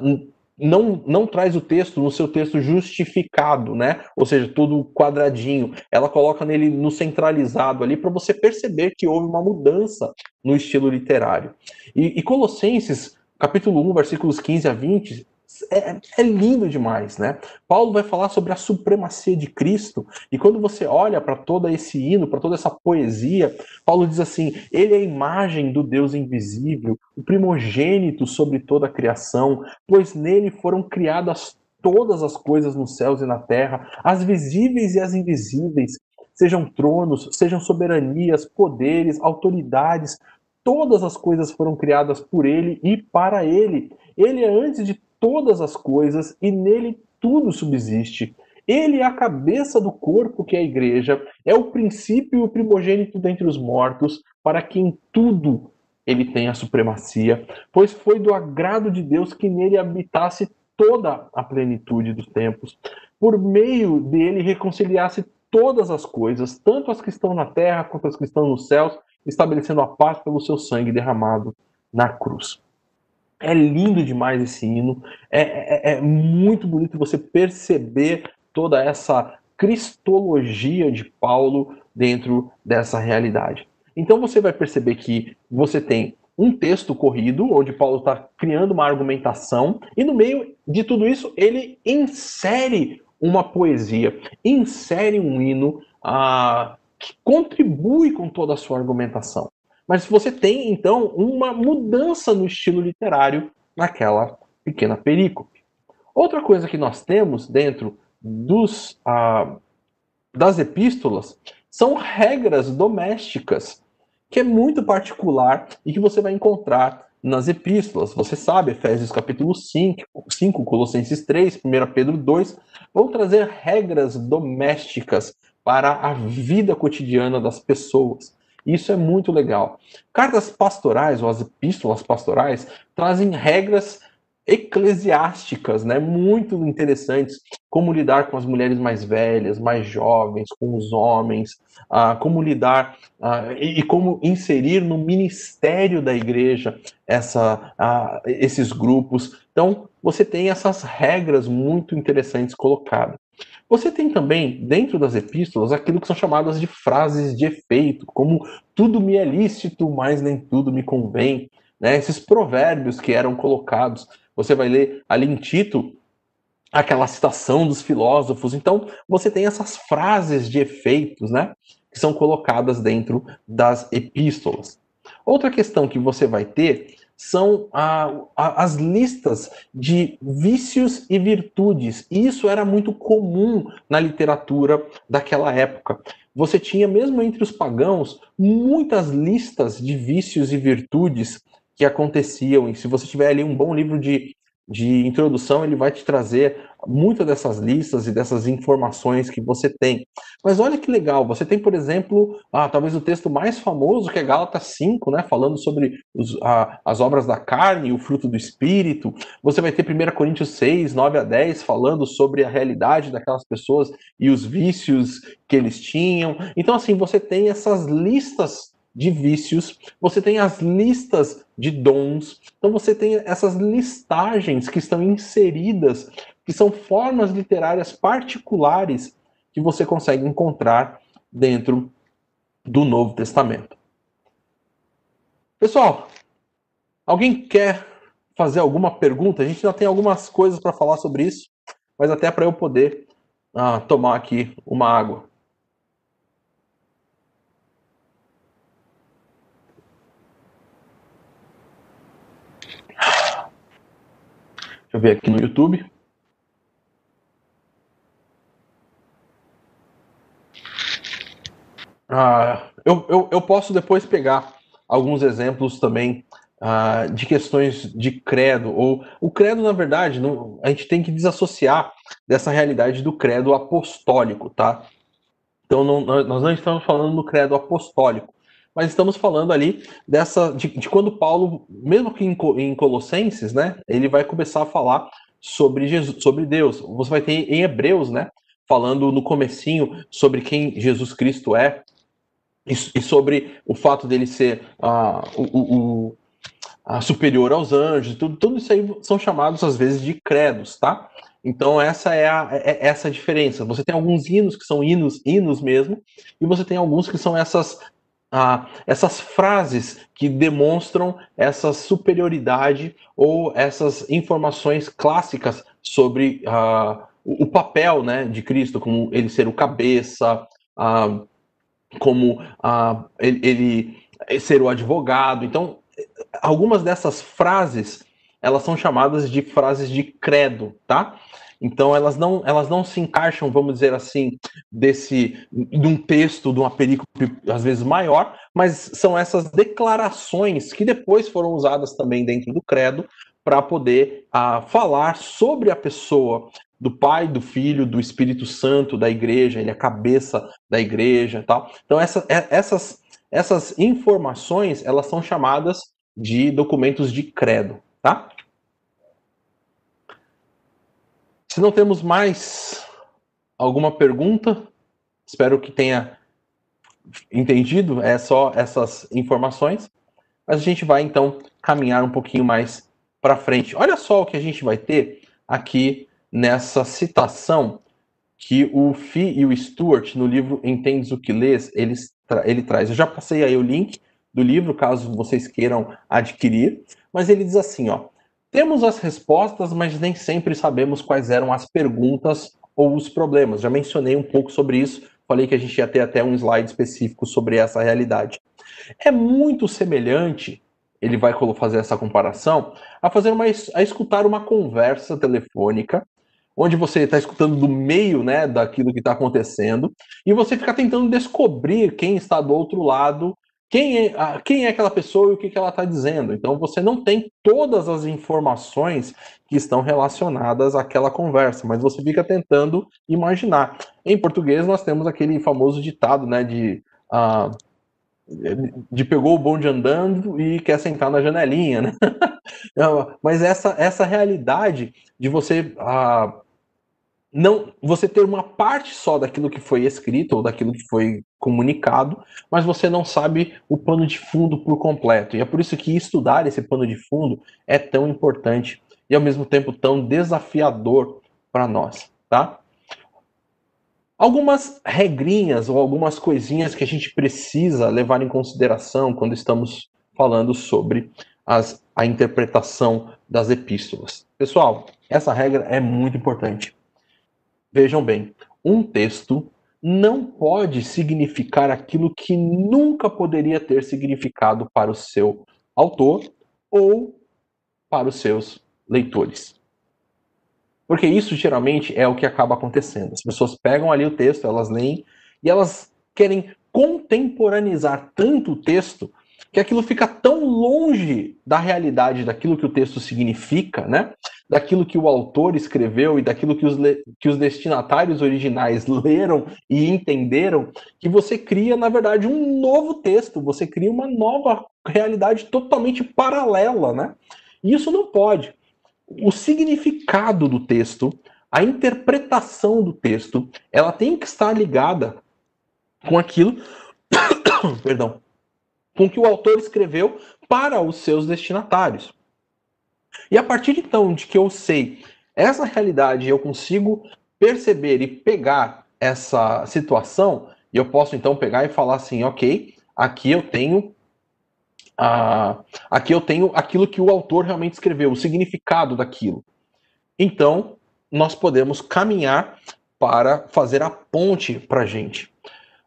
não, não traz o texto no seu texto justificado, né? Ou seja, tudo quadradinho. Ela coloca nele no centralizado ali para você perceber que houve uma mudança no estilo literário. E, e Colossenses, capítulo 1, versículos 15 a 20, é, é, lindo demais, né? Paulo vai falar sobre a supremacia de Cristo, e quando você olha para todo esse hino, para toda essa poesia, Paulo diz assim: Ele é a imagem do Deus invisível, o primogênito sobre toda a criação, pois nele foram criadas todas as coisas nos céus e na terra, as visíveis e as invisíveis, sejam tronos, sejam soberanias, poderes, autoridades, todas as coisas foram criadas por ele e para ele. Ele é antes de todas as coisas e nele tudo subsiste. Ele é a cabeça do corpo que é a igreja, é o princípio e o primogênito dentre os mortos, para quem tudo ele tem a supremacia, pois foi do agrado de Deus que nele habitasse toda a plenitude dos tempos, por meio dele reconciliasse todas as coisas, tanto as que estão na terra quanto as que estão nos céus, estabelecendo a paz pelo seu sangue derramado na cruz. É lindo demais esse hino. É, é, é, muito bonito você perceber toda essa cristologia de Paulo dentro dessa realidade. Então você vai perceber que você tem um texto corrido, onde Paulo está criando uma argumentação, e no meio de tudo isso ele insere uma poesia, insere um hino ah, que contribui com toda a sua argumentação. Mas você tem, então, uma mudança no estilo literário naquela pequena perícope. Outra coisa que nós temos dentro dos, ah, das epístolas são regras domésticas, que é muito particular e que você vai encontrar nas epístolas. Você sabe, Efésios capítulo 5, 5 Colossenses 3, 1 Pedro 2, vão trazer regras domésticas para a vida cotidiana das pessoas. Isso é muito legal. Cartas pastorais, ou as epístolas pastorais, trazem regras eclesiásticas, né, muito interessantes, como lidar com as mulheres mais velhas, mais jovens, com os homens, ah, como lidar ah, e, e, como inserir no ministério da igreja essa, ah, esses grupos. Então, você tem essas regras muito interessantes colocadas. Você tem também, dentro das epístolas, aquilo que são chamadas de frases de efeito, como tudo me é lícito, mas nem tudo me convém. Né? Esses provérbios que eram colocados. Você vai ler ali em Tito aquela citação dos filósofos. Então, você tem essas frases de efeitos, né? Que são colocadas dentro das epístolas. Outra questão que você vai ter são a, a, as listas de vícios e virtudes. E isso era muito comum na literatura daquela época. Você tinha, mesmo entre os pagãos, muitas listas de vícios e virtudes que aconteciam. E se você tiver ali um bom livro de de introdução, ele vai te trazer muitas dessas listas e dessas informações que você tem. Mas olha que legal, você tem, por exemplo, ah, talvez o texto mais famoso, que é Gálatas 5, né, falando sobre os, ah, as obras da carne, o fruto do espírito. Você vai ter 1 Coríntios 6, 9 a 10, falando sobre a realidade daquelas pessoas e os vícios que eles tinham. Então, assim, você tem essas listas de vícios, você tem as listas de dons, então você tem essas listagens que estão inseridas, que são formas literárias particulares que você consegue encontrar dentro do Novo Testamento. Pessoal, alguém quer fazer alguma pergunta? A gente já tem algumas coisas para falar sobre isso, mas até para eu poder ah, tomar aqui uma água. Deixa eu ver aqui no YouTube. Ah, eu, eu, eu posso depois pegar alguns exemplos também ah, de questões de credo, ou o credo, na verdade, não, a gente tem que desassociar dessa realidade do credo apostólico, tá? Então, não, nós não estamos falando do credo apostólico, mas estamos falando ali dessa de, de quando Paulo, mesmo que em, em, Colossenses, né, ele vai começar a falar sobre Jesus, sobre Deus. Você vai ter em Hebreus, né, falando no comecinho sobre quem Jesus Cristo é e, sobre o fato dele ser uh, o, o uh, superior aos anjos, tudo, tudo isso aí são chamados às vezes de credos, tá? Então essa é, a, é, é essa a diferença. Você tem alguns hinos que são hinos, hinos mesmo, e você tem alguns que são essas ah, essas frases que demonstram essa superioridade ou essas informações clássicas sobre ah, o, papel né, de Cristo, como ele ser o cabeça, ah, como ah, ele, ele ser o advogado. Então, algumas dessas frases elas são chamadas de frases de credo, tá? Então elas não, elas não se encaixam, vamos dizer assim, desse de um texto, de uma perícope às vezes maior, mas são essas declarações que depois foram usadas também dentro do credo para poder uh, falar sobre a pessoa do Pai, do Filho, do Espírito Santo, da igreja, ele é a cabeça da igreja, tal. Então essa, é, essas essas informações, elas são chamadas de documentos de credo, tá? Se não temos mais alguma pergunta, espero que tenha entendido, é só essas informações. Mas a gente vai então caminhar um pouquinho mais para frente. Olha só o que a gente vai ter aqui nessa citação que o Fi e o Stuart, no livro Entendes o que Lês, eles, ele traz. Eu já passei aí o link do livro, caso vocês queiram adquirir, mas ele diz assim, ó, temos as respostas, mas nem sempre sabemos quais eram as perguntas ou os problemas. Já mencionei um pouco sobre isso, falei que a gente ia ter até um slide específico sobre essa realidade. É muito semelhante, ele vai fazer essa comparação, a fazer uma a escutar uma conversa telefônica onde você está escutando do meio né, daquilo que está acontecendo, e você fica tentando descobrir quem está do outro lado quem é, quem é aquela pessoa e o que, que ela está dizendo. Então você não tem todas as informações que estão relacionadas àquela conversa, mas você fica tentando imaginar. Em português nós temos aquele famoso ditado, né, de uh, de pegou o bonde andando e quer sentar na janelinha, né? mas essa essa realidade de você uh, não você ter uma parte só daquilo que foi escrito ou daquilo que foi comunicado, mas você não sabe o pano de fundo por completo. E é por isso que estudar esse pano de fundo é tão importante e ao mesmo tempo tão desafiador para nós, tá? Algumas regrinhas ou algumas coisinhas que a gente precisa levar em consideração quando estamos falando sobre as, a interpretação das epístolas. Pessoal, essa regra é muito importante. Vejam bem, um texto não pode significar aquilo que nunca poderia ter significado para o seu autor ou para os seus leitores. Porque isso geralmente é o que acaba acontecendo. As pessoas pegam ali o texto, elas leem e elas querem contemporaneizar tanto o texto que aquilo fica tão longe da realidade daquilo que o texto significa, né? daquilo que o autor escreveu e daquilo que os, que os destinatários originais leram e entenderam, que você cria, na verdade, um novo texto, você cria uma nova realidade totalmente paralela, né? E isso não pode. O significado do texto, a interpretação do texto, ela tem que estar ligada com aquilo, perdão, com que o autor escreveu para os seus destinatários. E a partir então de que eu sei essa realidade, eu consigo perceber e pegar essa situação, e eu posso então pegar e falar assim, ok, aqui eu tenho uh, aqui eu tenho aquilo que o autor realmente escreveu, o significado daquilo. Então, nós podemos caminhar para fazer a ponte para a gente.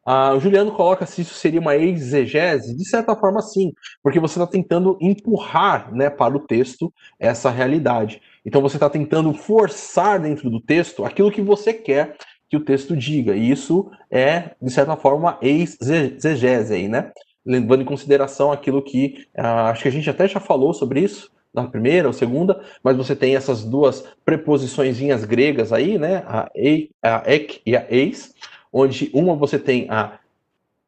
Ah, o Juliano coloca se isso seria uma exegese, de certa forma sim, porque você está tentando empurrar né, para o texto essa realidade. Então você está tentando forçar dentro do texto aquilo que você quer que o texto diga. E isso é, de certa forma, uma exegese aí, né? Levando em consideração aquilo que ah, acho que a gente até já falou sobre isso na primeira ou segunda, mas você tem essas duas preposiçõezinhas gregas aí, né? A, e, a ek e a eis, onde uma você tem a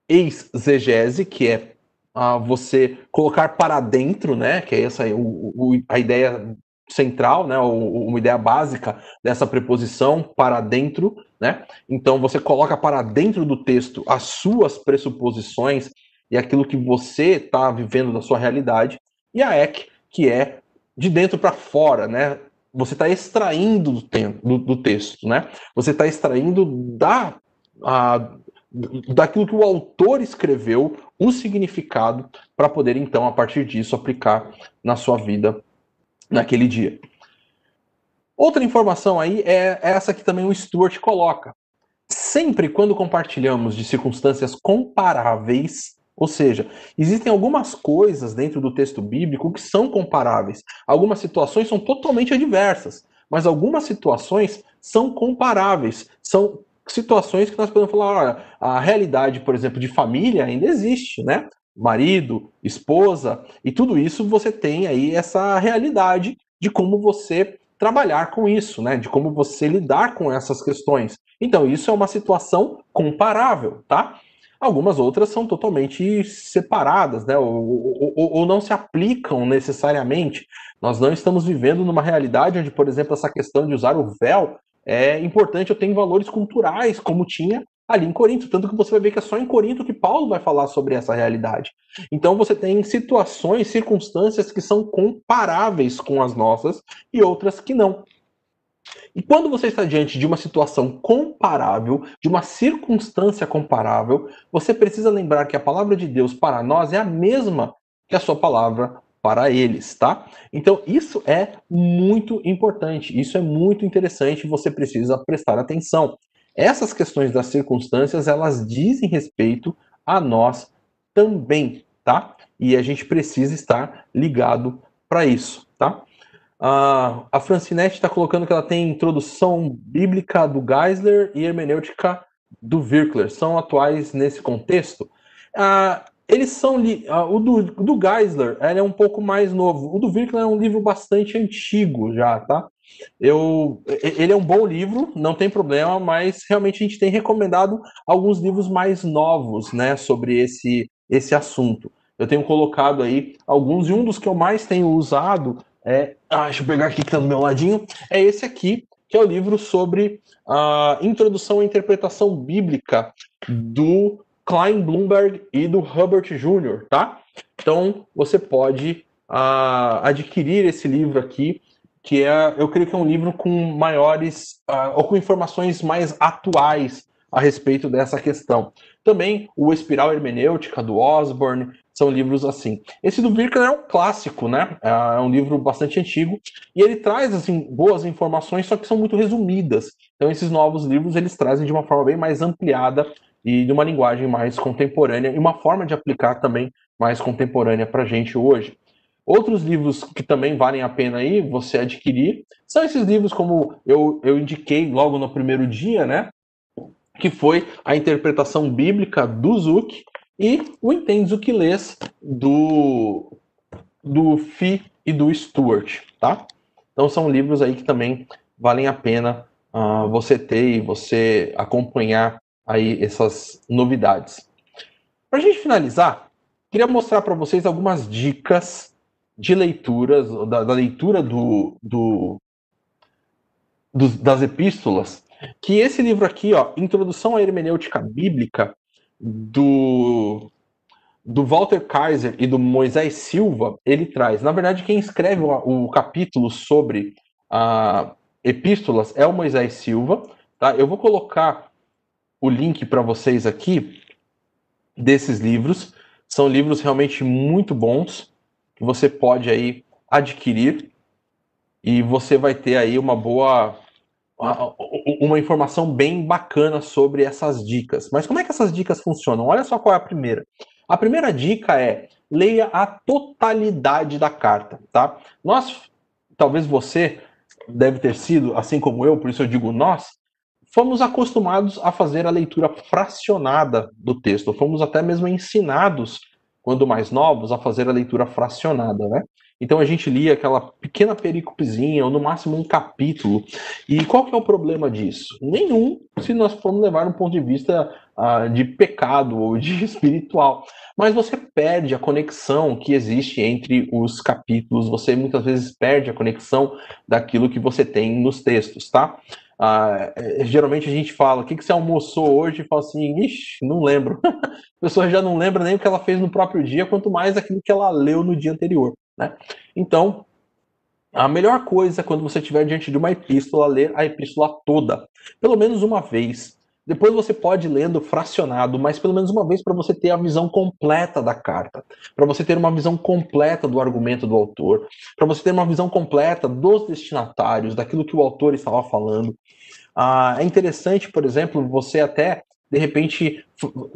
exegese, que é a você colocar para dentro, né? Que é essa o, o, a ideia central, né? O, uma ideia básica dessa preposição para dentro, né? Então você coloca para dentro do texto as suas pressuposições e aquilo que você está vivendo da sua realidade, e a ek, que é de dentro para fora, né? Você está extraindo do, do, do, texto, né? Você está extraindo da, a, daquilo que o autor escreveu, o significado, para poder então, a partir disso, aplicar na sua vida naquele dia. Outra informação aí é essa que também o Stuart coloca. Sempre quando compartilhamos de circunstâncias comparáveis, ou seja, existem algumas coisas dentro do texto bíblico que são comparáveis. Algumas situações são totalmente adversas, mas algumas situações são comparáveis. São situações que nós podemos falar, olha, a realidade, por exemplo, de família ainda existe, né? Marido, esposa, e tudo isso você tem aí essa realidade de como você trabalhar com isso, né? De como você lidar com essas questões. Então, isso é uma situação comparável, tá? Algumas outras são totalmente separadas, né? Ou, ou, ou, não se aplicam necessariamente. Nós não estamos vivendo numa realidade onde, por exemplo, essa questão de usar o véu é importante, eu tenho valores culturais, como tinha ali em Corinto. Tanto que você vai ver que é só em Corinto que Paulo vai falar sobre essa realidade. Então você tem situações, circunstâncias que são comparáveis com as nossas e outras que não. E quando você está diante de uma situação comparável, de uma circunstância comparável, você precisa lembrar que a palavra de Deus para nós é a mesma que a sua palavra para eles, tá? Então, isso é muito importante, isso é muito interessante, você precisa prestar atenção. Essas questões das circunstâncias, elas dizem respeito a nós também, tá? E a gente precisa estar ligado para isso, Uh, a Francinete está colocando que ela tem introdução bíblica do Geisler e hermenêutica do Virkler. São atuais nesse contexto? Eles são. O do, do Geisler é um pouco mais novo. O do Virkler é um livro bastante antigo já, tá? Eu, ele é um bom livro, não tem problema, mas realmente a gente tem recomendado alguns livros mais novos, né, sobre esse, esse assunto. Eu tenho colocado aí alguns, e um dos que eu mais tenho usado é. Ah, deixa eu pegar aqui que está do meu ladinho. É esse aqui, que é o livro sobre a introdução à interpretação bíblica do Klein Bloomberg e do Herbert Jr., tá? Então você pode uh, adquirir esse livro aqui, que é, eu creio que é um livro com maiores uh, ou com informações mais atuais a respeito dessa questão. Também o Espiral Hermenêutica do Osborne, são livros assim. Esse do Birken é um clássico, né? É um livro bastante antigo e ele traz assim boas informações, só que são muito resumidas. Então esses novos livros eles trazem de uma forma bem mais ampliada e de uma linguagem mais contemporânea e uma forma de aplicar também mais contemporânea para a gente hoje. Outros livros que também valem a pena aí você adquirir são esses livros como eu, eu indiquei logo no primeiro dia, né? Que foi a interpretação bíblica do Zuck e o Entendes o que lês do, do Fi e do Stuart, tá? Então são livros aí que também valem a pena uh, você ter e você acompanhar aí essas novidades. Para a gente finalizar, queria mostrar para vocês algumas dicas de leituras, da, da leitura do, do, do, das epístolas, que esse livro aqui, ó, Introdução à Hermenêutica Bíblica, do, do Walter Kaiser e do Moisés Silva, ele traz. Na verdade, quem escreve o, o capítulo sobre a epístolas é o Moisés Silva. Tá? Eu vou colocar o link para vocês aqui desses livros. São livros realmente muito bons que você pode aí adquirir e você vai ter aí uma boa uma informação bem bacana sobre essas dicas. Mas como é que essas dicas funcionam? Olha só qual é a primeira. A primeira dica é leia a totalidade da carta, tá? Nós, talvez você deve ter sido, assim como eu, por isso eu digo nós, fomos acostumados a fazer a leitura fracionada do texto, fomos até mesmo ensinados, quando mais novos, a fazer a leitura fracionada, né? Então a gente lia aquela pequena pericopezinha, ou no máximo um capítulo. E qual que é o problema disso? Nenhum, se nós formos levar um ponto de vista uh, de pecado ou de espiritual. Mas você perde a conexão que existe entre os capítulos, você muitas vezes perde a conexão daquilo que você tem nos textos, tá? Uh, geralmente a gente fala, o que, que você almoçou hoje? E fala assim, ixi, não lembro. a pessoa já não lembra nem o que ela fez no próprio dia, quanto mais aquilo que ela leu no dia anterior. Né? Então, a melhor coisa quando você estiver diante de uma epístola, ler a epístola toda, pelo menos uma vez. Depois você pode ir lendo fracionado, mas pelo menos uma vez para você ter a visão completa da carta, para você ter uma visão completa do argumento do autor, para você ter uma visão completa dos destinatários, daquilo que o autor estava falando. Ah, é interessante, por exemplo, você até de repente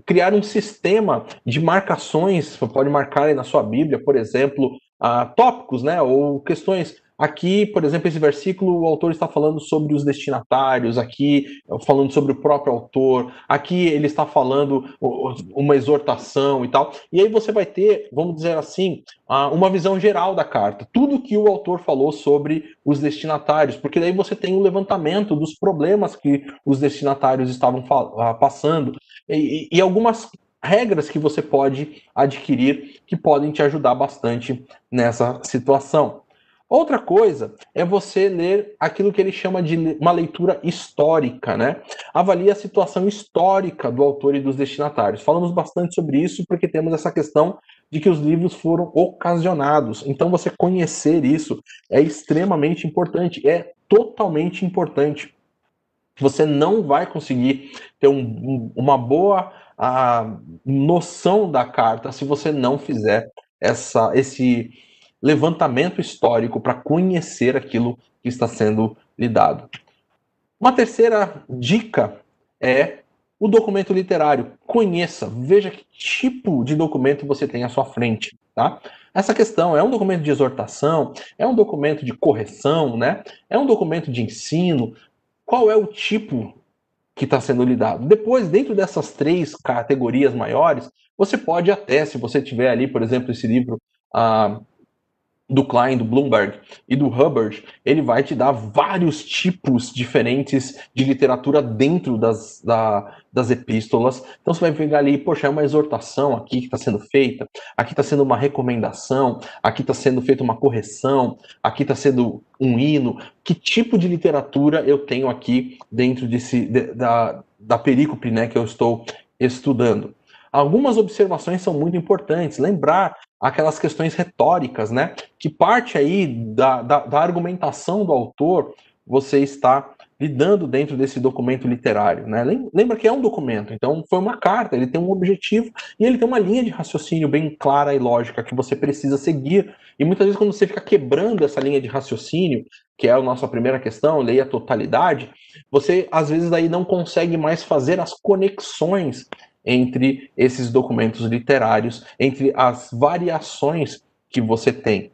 criar um sistema de marcações, você pode marcar aí na sua Bíblia, por exemplo, uh, tópicos, né, ou questões. Aqui, por exemplo, esse versículo, o autor está falando sobre os destinatários, aqui falando sobre o próprio autor, aqui ele está falando uma exortação e tal. E aí você vai ter, vamos dizer assim, uma visão geral da carta, tudo que o autor falou sobre os destinatários, porque daí você tem um levantamento dos problemas que os destinatários estavam ah, passando e, e algumas regras que você pode adquirir que podem te ajudar bastante nessa situação. Outra coisa é você ler aquilo que ele chama de uma leitura histórica, né? Avalie a situação histórica do autor e dos destinatários. Falamos bastante sobre isso porque temos essa questão de que os livros foram ocasionados. Então, você conhecer isso é extremamente importante, é totalmente importante. Você não vai conseguir ter um, uma boa a noção da carta se você não fizer essa, esse levantamento histórico para conhecer aquilo que está sendo lhe dado. Uma terceira dica é o documento literário. Conheça, veja que tipo de documento você tem à sua frente, tá? Essa questão é um documento de exortação, é um documento de correção, né? É um documento de ensino. Qual é o tipo que está sendo lidado. Depois, dentro dessas três categorias maiores, você pode até, se você tiver ali, por exemplo, esse livro ah, do Klein, do Bloomberg e do Hubbard, ele vai te dar vários tipos diferentes de literatura dentro das, da, das epístolas. Então você vai pegar ali, poxa, é uma exortação aqui que está sendo feita, aqui está sendo uma recomendação, aqui está sendo feita uma correção, aqui está sendo um hino. Que tipo de literatura eu tenho aqui dentro desse, de, da, da perícope né, que eu estou estudando? Algumas observações são muito importantes. Lembrar aquelas questões retóricas, né? Que parte aí da, da, da argumentação do autor você está lidando dentro desse documento literário, né? Lembra que é um documento, então foi uma carta, ele tem um objetivo e ele tem uma linha de raciocínio bem clara e lógica que você precisa seguir. E muitas vezes quando você fica quebrando essa linha de raciocínio, que é a nossa primeira questão, leia a totalidade, você às vezes aí não consegue mais fazer as conexões entre esses documentos literários, entre as variações que você tem.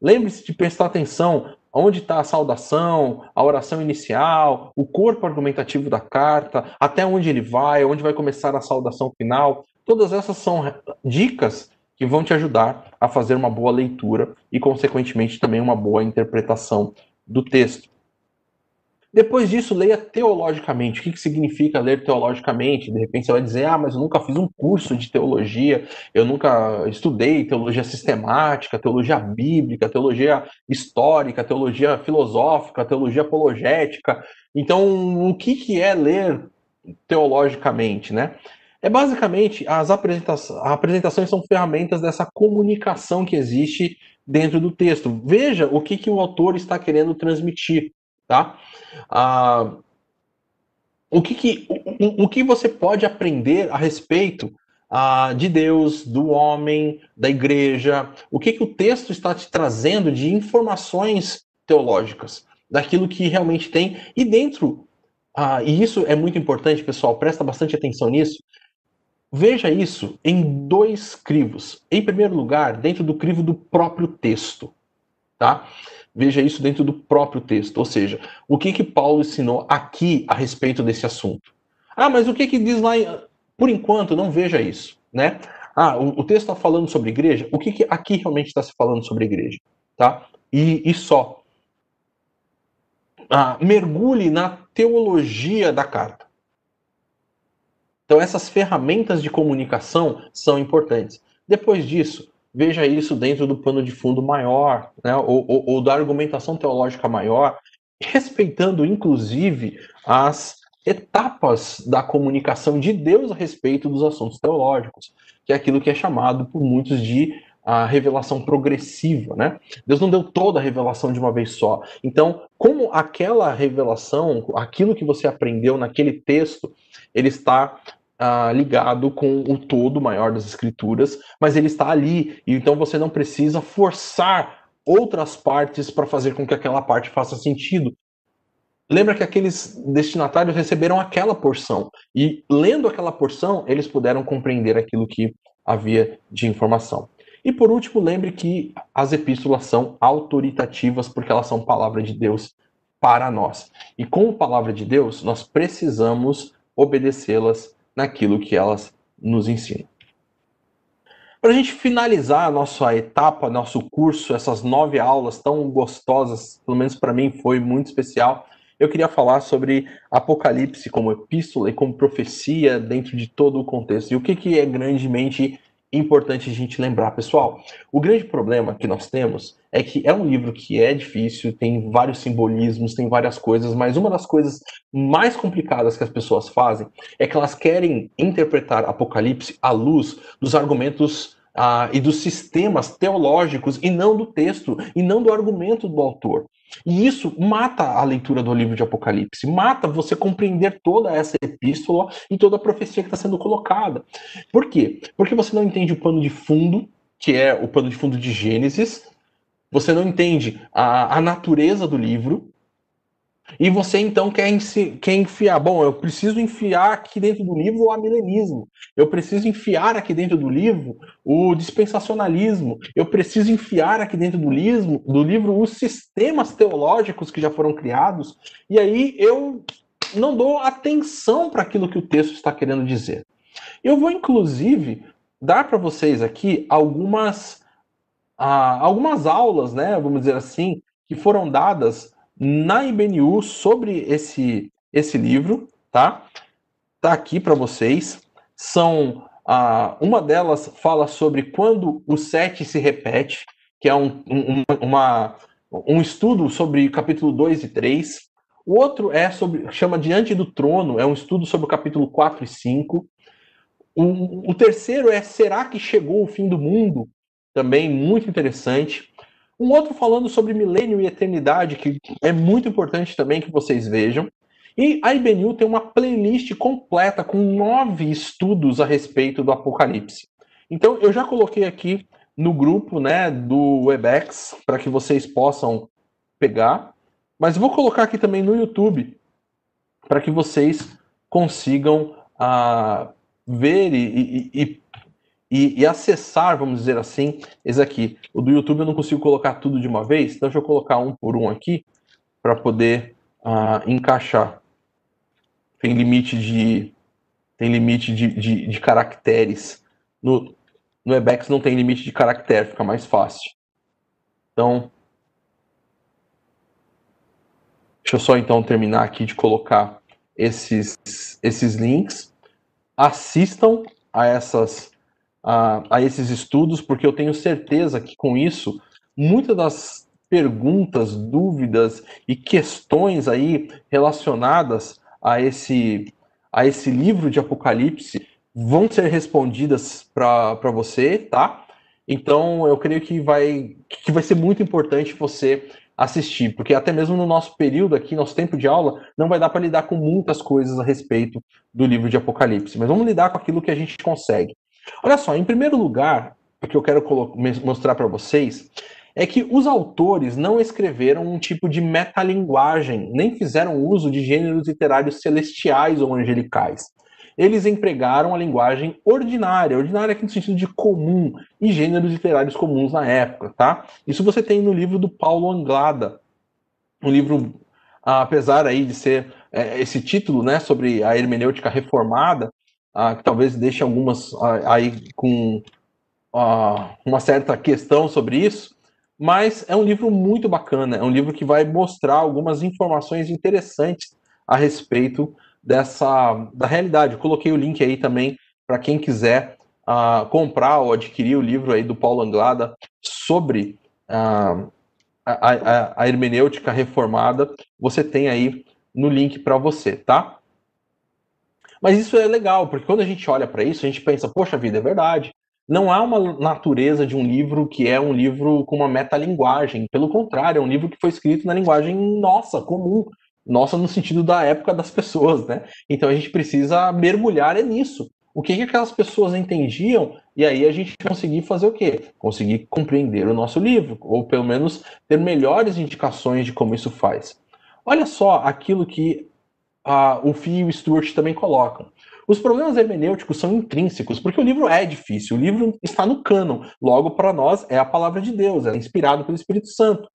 Lembre-se de prestar atenção onde está a saudação, a oração inicial, o corpo argumentativo da carta, até onde ele vai, onde vai começar a saudação final. Todas essas são dicas que vão te ajudar a fazer uma boa leitura e, consequentemente, também uma boa interpretação do texto. Depois disso, leia teologicamente. O que, que significa ler teologicamente? De repente você vai dizer, ah, mas eu nunca fiz um curso de teologia, eu nunca estudei teologia sistemática, teologia bíblica, teologia histórica, teologia filosófica, teologia apologética. Então, o que, que é ler teologicamente, né? É basicamente as apresentações, apresentações são ferramentas dessa comunicação que existe dentro do texto. Veja o que, que o autor está querendo transmitir, tá? Ah, o, que, que, o, o, que você pode aprender a respeito ah, de Deus, do homem, da igreja? O que, que o texto está te trazendo de informações teológicas, daquilo que realmente tem, e dentro ah, e isso é muito importante, pessoal, presta bastante atenção nisso. Veja isso em dois crivos. Em primeiro lugar, dentro do crivo do próprio texto, tá? Veja isso dentro do próprio texto, ou seja, o que que Paulo ensinou aqui a respeito desse assunto. Ah, mas o que que diz lá? Em... Por enquanto, não veja isso, né? Ah, o, o texto está falando sobre igreja. O que que aqui realmente está se falando sobre igreja, tá? E, e só. Ah, mergulhe na teologia da carta. Então, essas ferramentas de comunicação são importantes. Depois disso, veja isso dentro do pano de fundo maior, né, ou, ou, ou da argumentação teológica maior, respeitando inclusive as etapas da comunicação de Deus a respeito dos assuntos teológicos, que é aquilo que é chamado por muitos de a revelação progressiva, né? Deus não deu toda a revelação de uma vez só. Então, como aquela revelação, aquilo que você aprendeu naquele texto, ele está ah, ligado com o todo maior das escrituras, mas ele está ali, e então você não precisa forçar outras partes para fazer com que aquela parte faça sentido. Lembra que aqueles destinatários receberam aquela porção, e lendo aquela porção, eles puderam compreender aquilo que havia de informação. E por último, lembre que as epístolas são autoritativas porque elas são palavra de Deus para nós. E como palavra de Deus, nós precisamos obedecê-las naquilo que elas nos ensinam. Para a gente finalizar a nossa etapa, nosso curso, essas nove aulas tão gostosas, pelo menos para mim foi muito especial, eu queria falar sobre Apocalipse como epístola e como profecia dentro de todo o contexto. E o que, que é grandemente importante a gente lembrar, pessoal. O grande problema que nós temos é que é um livro que é difícil, tem vários simbolismos, tem várias coisas, mas uma das coisas mais complicadas que as pessoas fazem é que elas querem interpretar Apocalipse à luz dos argumentos ah, e dos sistemas teológicos e não do texto e não do argumento do autor. E isso mata a leitura do livro de Apocalipse, mata você compreender toda essa epístola e toda a profecia que está sendo colocada. Por quê? Porque você não entende o pano de fundo, que é o pano de fundo de Gênesis, você não entende a, a natureza do livro, e você então quer, quer enfiar, bom, eu preciso enfiar aqui dentro do livro o amilenismo, eu preciso enfiar aqui dentro do livro o dispensacionalismo, eu preciso enfiar aqui dentro do livro, do livro os sistemas teológicos que já foram criados, e aí eu não dou atenção para aquilo que o texto está querendo dizer. Eu vou, inclusive, dar para vocês aqui algumas, ah, algumas aulas, né, vamos dizer assim, que foram dadas na IBNU sobre esse, esse livro, tá? Tá aqui para vocês. São ah, uma delas fala sobre quando o 7 se repete, que é um, um, uma, um estudo sobre capítulo 2 e 3. O outro é sobre, chama Diante do Trono, é um estudo sobre o capítulo 4 e 5. O, o terceiro é Será que chegou o fim do mundo? Também muito interessante. Um outro falando sobre milênio e eternidade, que é muito importante também que vocês vejam. E a IBNU tem uma playlist completa com nove estudos a respeito do Apocalipse. Então eu já coloquei aqui no grupo né, do Webex para que vocês possam pegar. Mas vou colocar aqui também no YouTube para que vocês consigam uh, ver e, e, e e, e, acessar, vamos dizer assim, esse aqui. O do YouTube eu não consigo colocar tudo de uma vez, então deixa eu colocar um por um aqui para poder uh, encaixar. Tem limite de tem limite de, de, de caracteres. No, no Ebex não tem limite de caractere, fica mais fácil. Então, deixa eu só então terminar aqui de colocar esses, esses links. Assistam a essas a, a esses estudos, porque eu tenho certeza que com isso, muitas das perguntas, dúvidas e questões aí relacionadas a esse, a esse livro de Apocalipse vão ser respondidas para você, tá? Então eu creio que vai, que vai ser muito importante você assistir, porque até mesmo no nosso período aqui, nosso tempo de aula, não vai dar para lidar com muitas coisas a respeito do livro de Apocalipse, mas vamos lidar com aquilo que a gente consegue. Olha só, em primeiro lugar, o que eu quero mostrar para vocês é que os autores não escreveram um tipo de metalinguagem, nem fizeram uso de gêneros literários celestiais ou angelicais. Eles empregaram a linguagem ordinária, ordinária aqui no sentido de comum, e gêneros literários comuns na época, tá? Isso você tem no livro do Paulo Anglada, um livro, apesar aí de ser é, esse título, né, sobre a hermenêutica reformada, ah, que talvez deixe algumas ah, aí com ah, uma certa questão sobre isso, mas é um livro muito bacana, é um livro que vai mostrar algumas informações interessantes a respeito dessa da realidade. Eu coloquei o link aí também para quem quiser uh, comprar ou adquirir o livro aí do Paulo Anglada sobre uh, a, a, a, hermenêutica reformada. Você tem aí no link para você, tá? Mas isso é legal, porque quando a gente olha para isso, a gente pensa, poxa vida, é verdade não há uma natureza de um livro que é um livro com uma metalinguagem. Pelo contrário, é um livro que foi escrito na linguagem nossa, comum. Nossa, no sentido da época das pessoas, né? Então a gente precisa mergulhar é nisso. O que, que aquelas pessoas entendiam, e aí a gente conseguir fazer o quê? Conseguir compreender o nosso livro, ou pelo menos ter melhores indicações de como isso faz. Olha só aquilo que o Fio e o Stuart também colocam. Os problemas hermenêuticos são intrínsecos, porque o livro é difícil, o livro está no cânon, logo para nós é a palavra de Deus, é inspirado pelo Espírito Santo.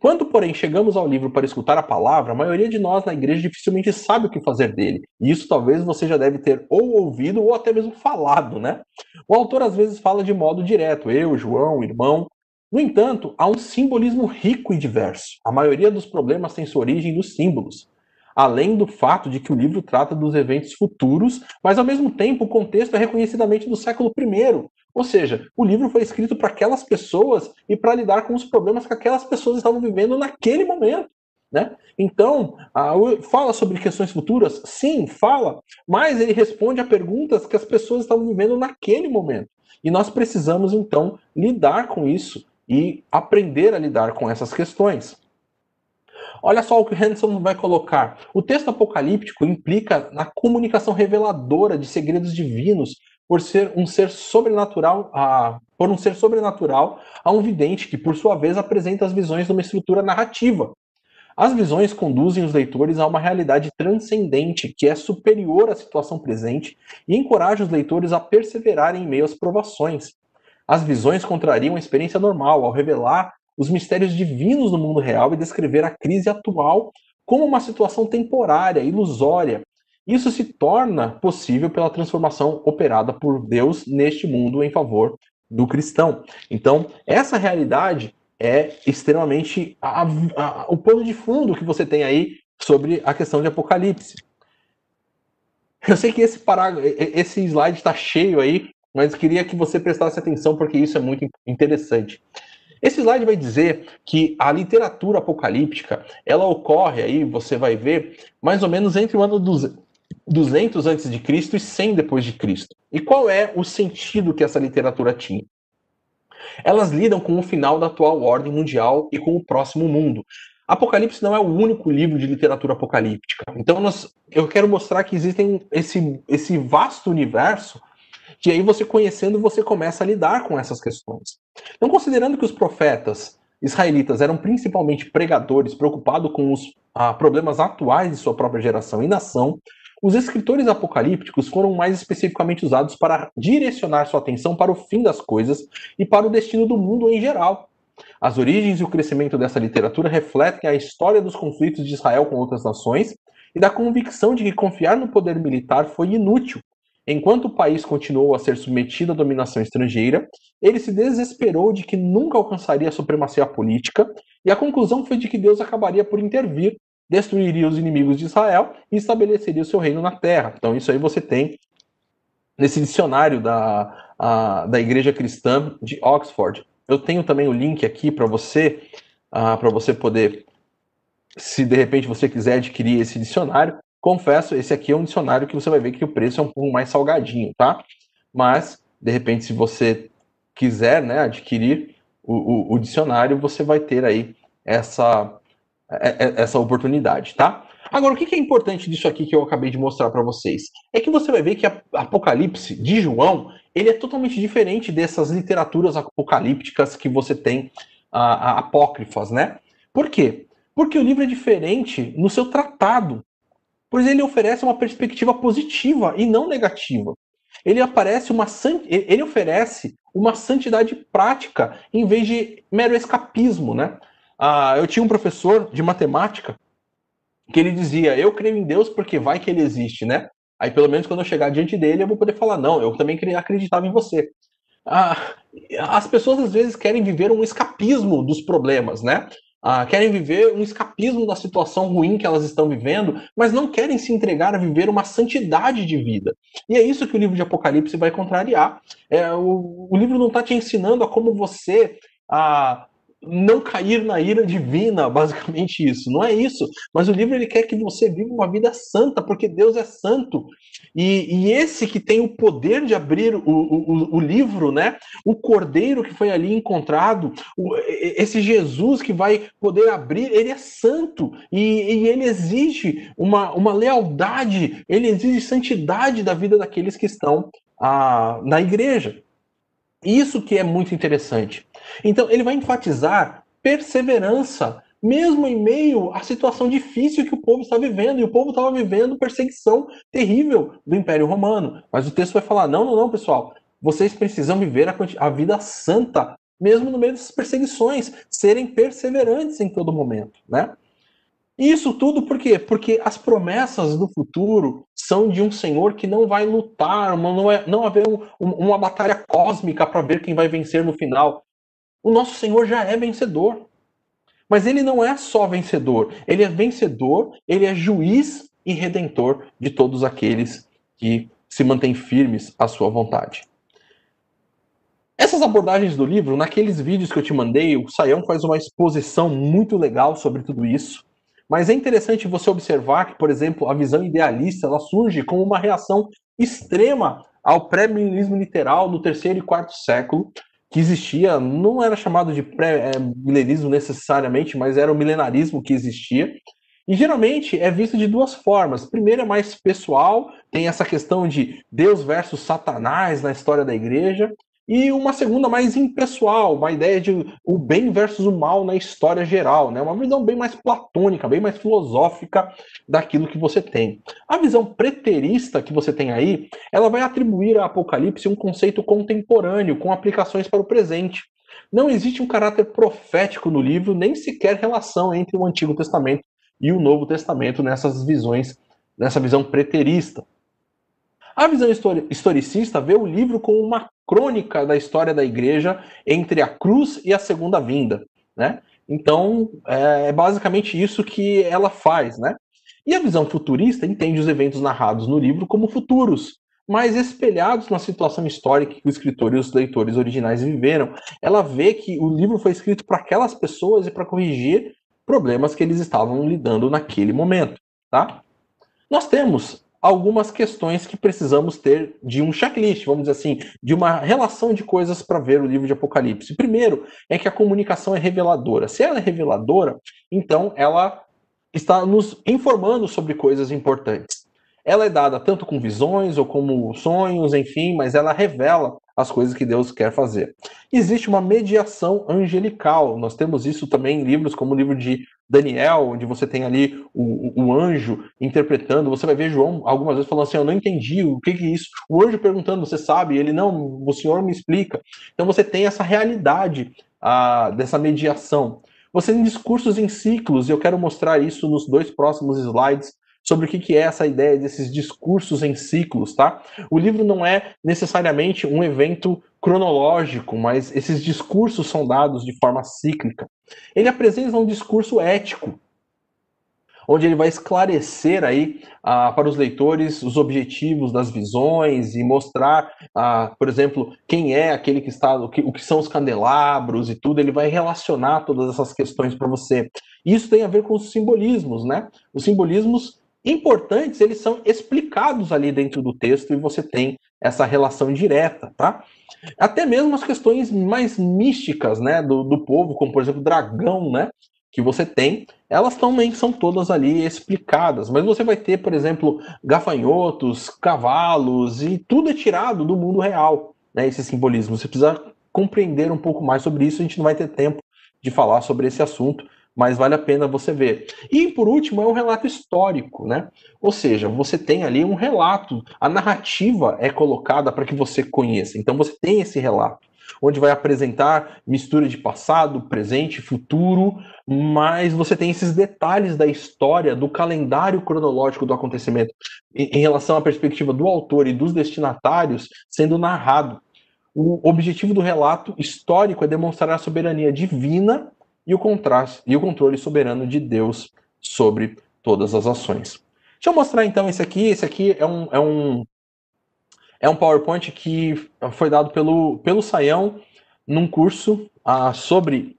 Quando, porém, chegamos ao livro para escutar a palavra, a maioria de nós na igreja dificilmente sabe o que fazer dele. E isso talvez você já deve ter ou ouvido ou até mesmo falado, né? O autor às vezes fala de modo direto, eu, João, irmão. No entanto, há um simbolismo rico e diverso. A maioria dos problemas tem sua origem nos símbolos além do fato de que o livro trata dos eventos futuros, mas ao mesmo tempo o contexto é reconhecidamente do século I. Ou seja, o livro foi escrito para aquelas pessoas e para lidar com os problemas que aquelas pessoas estavam vivendo naquele momento. Né? Então, fala sobre questões futuras? Sim, fala, mas ele responde a perguntas que as pessoas estavam vivendo naquele momento. E nós precisamos, então, lidar com isso e aprender a lidar com essas questões. Olha só o que o Henderson vai colocar. O texto apocalíptico implica na comunicação reveladora de segredos divinos por ser um ser sobrenatural, a, por um ser sobrenatural a um vidente que, por sua vez, apresenta as visões numa estrutura narrativa. As visões conduzem os leitores a uma realidade transcendente que é superior à situação presente e encoraja os leitores a perseverarem em meio às provações. As visões contrariam a experiência normal ao revelar os mistérios divinos no mundo real e descrever a crise atual como uma situação temporária, ilusória. Isso se torna possível pela transformação operada por Deus neste mundo em favor do cristão. Então, essa realidade é extremamente a, a, o pano de fundo que você tem aí sobre a questão de Apocalipse. Eu sei que esse parágrafo, esse slide está cheio aí, mas queria que você prestasse atenção porque isso é muito interessante. Esse slide vai dizer que a literatura apocalíptica, ela ocorre aí, você vai ver, mais ou menos entre o ano 200 antes de Cristo e 100 depois de Cristo. E qual é o sentido que essa literatura tinha? Elas lidam com o final da atual ordem mundial e com o próximo mundo. Apocalipse não é o único livro de literatura apocalíptica. Então, nós, eu quero mostrar que existem esse, esse vasto universo que aí você conhecendo, você começa a lidar com essas questões. Então, considerando que os profetas israelitas eram principalmente pregadores preocupados com os ah, problemas atuais de sua própria geração e nação, os escritores apocalípticos foram mais especificamente usados para direcionar sua atenção para o fim das coisas e para o destino do mundo em geral. As origens e o crescimento dessa literatura refletem a história dos conflitos de Israel com outras nações e da convicção de que confiar no poder militar foi inútil Enquanto o país continuou a ser submetido à dominação estrangeira, ele se desesperou de que nunca alcançaria a supremacia política, e a conclusão foi de que Deus acabaria por intervir, destruiria os inimigos de Israel e estabeleceria o seu reino na terra. Então, isso aí você tem nesse dicionário da, a, da Igreja Cristã de Oxford. Eu tenho também o link aqui para você, uh, para você poder, se de repente você quiser adquirir esse dicionário, Confesso, esse aqui é um dicionário que você vai ver que o preço é um pouco mais salgadinho, tá? Mas, de repente, se você quiser né, adquirir o, o, o dicionário, você vai ter aí essa, é, é, essa oportunidade, tá? Agora, o que é importante disso aqui que eu acabei de mostrar para vocês? É que você vai ver que Apocalipse de João, ele é totalmente diferente dessas literaturas apocalípticas que você tem a, a, apócrifas, né? Por quê? Porque o livro é diferente no seu tratado, pois ele oferece uma perspectiva positiva e não negativa. Ele aparece uma ele oferece uma santidade prática em vez de mero escapismo, né? Ah, eu tinha um professor de matemática que ele dizia: Eu creio em Deus porque vai que ele existe, né? Aí pelo menos quando eu chegar diante dele eu vou poder falar: Não, eu também acreditava em você. Ah, as pessoas às vezes querem viver um escapismo dos problemas, né? Ah, querem viver um escapismo da situação ruim que elas estão vivendo, mas não querem se entregar a viver uma santidade de vida. E é isso que o livro de Apocalipse vai contrariar. É, o, o livro não está te ensinando a como você a não cair na ira divina, basicamente isso. Não é isso. Mas o livro ele quer que você viva uma vida santa, porque Deus é santo. E, e esse que tem o poder de abrir o, o, o, livro, né? O cordeiro que foi ali encontrado, o, esse Jesus que vai poder abrir, ele é santo. E, e ele exige uma, uma lealdade, ele exige santidade da vida daqueles que estão ah, na igreja. Isso que é muito interessante. Então, ele vai enfatizar perseverança, mesmo em meio à situação difícil que o povo está vivendo. E o povo estava vivendo perseguição terrível do Império Romano. Mas o texto vai falar: não, não, não, pessoal. Vocês precisam viver a, a vida santa, mesmo no meio dessas perseguições, serem perseverantes em todo momento, né? Isso tudo por quê? Porque as promessas do futuro são de um Senhor que não vai lutar, não, é, não haver um, uma batalha cósmica para ver quem vai vencer no final. O nosso Senhor já é vencedor. Mas ele não é só vencedor, ele é vencedor, ele é juiz e redentor de todos aqueles que se mantêm firmes à sua vontade. Essas abordagens do livro, naqueles vídeos que eu te mandei, o Saião faz uma exposição muito legal sobre tudo isso. Mas é interessante você observar que, por exemplo, a visão idealista ela surge como uma reação extrema ao pré-milenismo literal no terceiro e quarto século, que existia, não era chamado de pré-milenismo necessariamente, mas era o milenarismo que existia. E geralmente é visto de duas formas. Primeiro é mais pessoal, tem essa questão de Deus versus Satanás na história da igreja, e uma segunda mais impessoal, uma ideia de o bem versus o mal na história geral, né? Uma visão bem mais platônica, bem mais filosófica daquilo que você tem. A visão preterista que você tem aí, ela vai atribuir a Apocalipse um conceito contemporâneo com aplicações para o presente. Não existe um caráter profético no livro, nem sequer relação entre o Antigo Testamento e o Novo Testamento nessas visões, nessa visão preterista. A visão historicista vê o livro como uma crônica da história da igreja entre a cruz e a segunda vinda, né? Então, é, é basicamente isso que ela faz, né? E a visão futurista entende os eventos narrados no livro como futuros, mas espelhados na situação histórica que o escritor e os leitores originais viveram. Ela vê que o livro foi escrito para aquelas pessoas e para corrigir problemas que eles estavam lidando naquele momento, tá? Nós temos algumas questões que precisamos ter de um checklist, vamos dizer assim, de uma relação de coisas para ver o livro de Apocalipse. Primeiro é que a comunicação é reveladora. Se ela é reveladora, então ela está nos informando sobre coisas importantes. Ela é dada tanto com visões ou como sonhos, enfim, mas ela revela as coisas que Deus quer fazer. Existe uma mediação angelical. Nós temos isso também em livros como o livro de Daniel, onde você tem ali o, o, anjo interpretando. Você vai ver João algumas vezes falando assim: Eu não entendi o que, que é isso. O anjo perguntando: Você sabe? Ele não, o senhor me explica. Então você tem essa realidade dessa mediação. Você tem discursos em ciclos, e eu quero mostrar isso nos dois próximos slides sobre o que é essa ideia desses discursos em ciclos, tá? O livro não é necessariamente um evento cronológico, mas esses discursos são dados de forma cíclica. Ele apresenta um discurso ético, onde ele vai esclarecer aí ah, para os leitores os objetivos das visões e mostrar, ah, por exemplo, quem é aquele que está, o que, o que são os candelabros e tudo. Ele vai relacionar todas essas questões para você. Isso tem a ver com os simbolismos, né? Os simbolismos importantes, eles são explicados ali dentro do texto e você tem essa relação direta, tá? Até mesmo as questões mais místicas, né, do, do povo, como por exemplo dragão, né, que você tem, elas também são todas ali explicadas. Mas você vai ter, por exemplo, gafanhotos, cavalos e tudo é tirado do mundo real, né, esse simbolismo. Você precisa compreender um pouco mais sobre isso, a gente não vai ter tempo de falar sobre esse assunto, mas vale a pena você ver. E por último é um relato histórico, né? Ou seja, você tem ali um relato, a narrativa é colocada para que você conheça. Então você tem esse relato onde vai apresentar mistura de passado, presente, futuro, mas você tem esses detalhes da história, do calendário cronológico do acontecimento, em, relação à perspectiva do autor e dos destinatários sendo narrado. O objetivo do relato histórico é demonstrar a soberania divina e o contraste e o controle soberano de Deus sobre todas as ações. Deixa eu mostrar então esse aqui. Esse aqui é um, é um, é um PowerPoint que foi dado pelo, pelo Saião num curso uh, sobre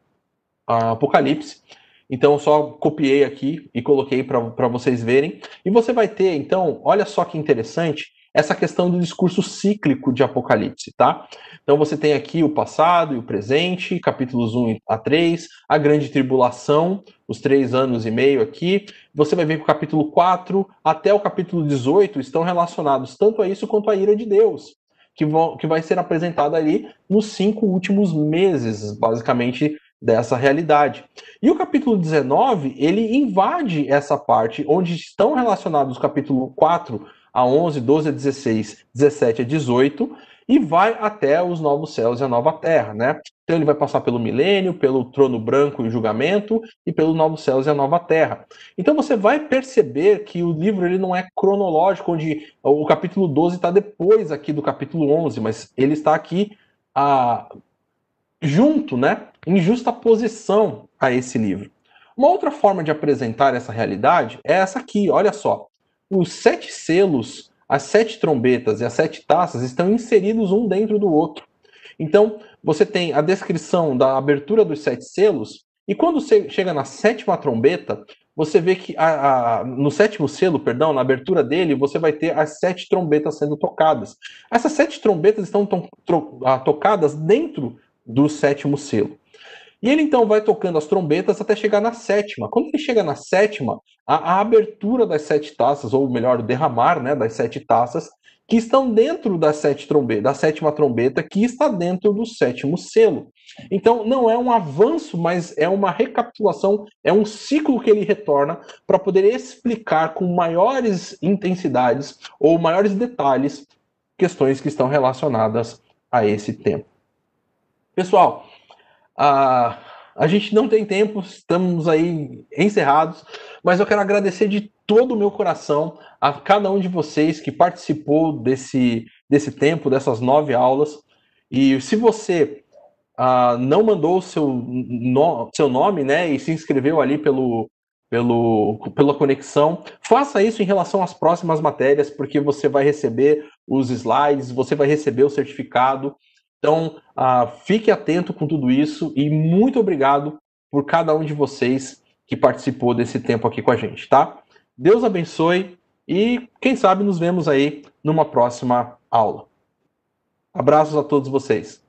uh, Apocalipse. Então, eu só copiei aqui e coloquei para vocês verem. E você vai ter, então, olha só que interessante, essa questão do discurso cíclico de Apocalipse, tá? Então você tem aqui o passado e o presente, capítulos 1 a 3, a grande tribulação, os três anos e meio aqui. Você vai ver que o capítulo 4 até o capítulo 18 estão relacionados tanto a isso quanto à ira de Deus, que, vão, que vai ser apresentada ali nos cinco últimos meses, basicamente, dessa realidade. E o capítulo 19, ele invade essa parte onde estão relacionados o capítulo 4 a 11, 12 a 16, 17 a 18 e vai até os novos céus e a nova terra, né? Então ele vai passar pelo milênio, pelo trono branco e julgamento e pelos novos céus e a nova terra. Então você vai perceber que o livro ele não é cronológico, onde o capítulo 12 está depois aqui do capítulo 11, mas ele está aqui junto, né? Em justa posição a esse livro. Uma outra forma de apresentar essa realidade é essa aqui, olha só os sete selos, as sete trombetas e as sete taças estão inseridos um dentro do outro. Então, você tem a descrição da abertura dos sete selos, e quando você chega na sétima trombeta, você vê que a, a, no sétimo selo, perdão, na abertura dele, você vai ter as sete trombetas sendo tocadas. Essas sete trombetas estão to, to, tocadas dentro do sétimo selo. E ele então vai tocando as trombetas até chegar na sétima. Quando ele chega na sétima, a, a abertura das sete taças, ou melhor, o derramar né, das sete taças, que estão dentro sete da sétima trombeta, que está dentro do sétimo selo. Então, não é um avanço, mas é uma recapitulação, é um ciclo que ele retorna para poder explicar com maiores intensidades ou maiores detalhes questões que estão relacionadas a esse tempo. Pessoal, a, gente não tem tempo, estamos aí encerrados, mas eu quero agradecer de todo o meu coração a cada um de vocês que participou desse, desse tempo, dessas nove aulas. E se você uh, não mandou seu, no, seu nome, né, e se inscreveu ali pelo, pelo, pela conexão, faça isso em relação às próximas matérias, porque você vai receber os slides, você vai receber o certificado. Então, uh, fique atento com tudo isso e muito obrigado por cada um de vocês que participou desse tempo aqui com a gente, tá? Deus abençoe e quem sabe nos vemos aí numa próxima aula. Abraços a todos vocês.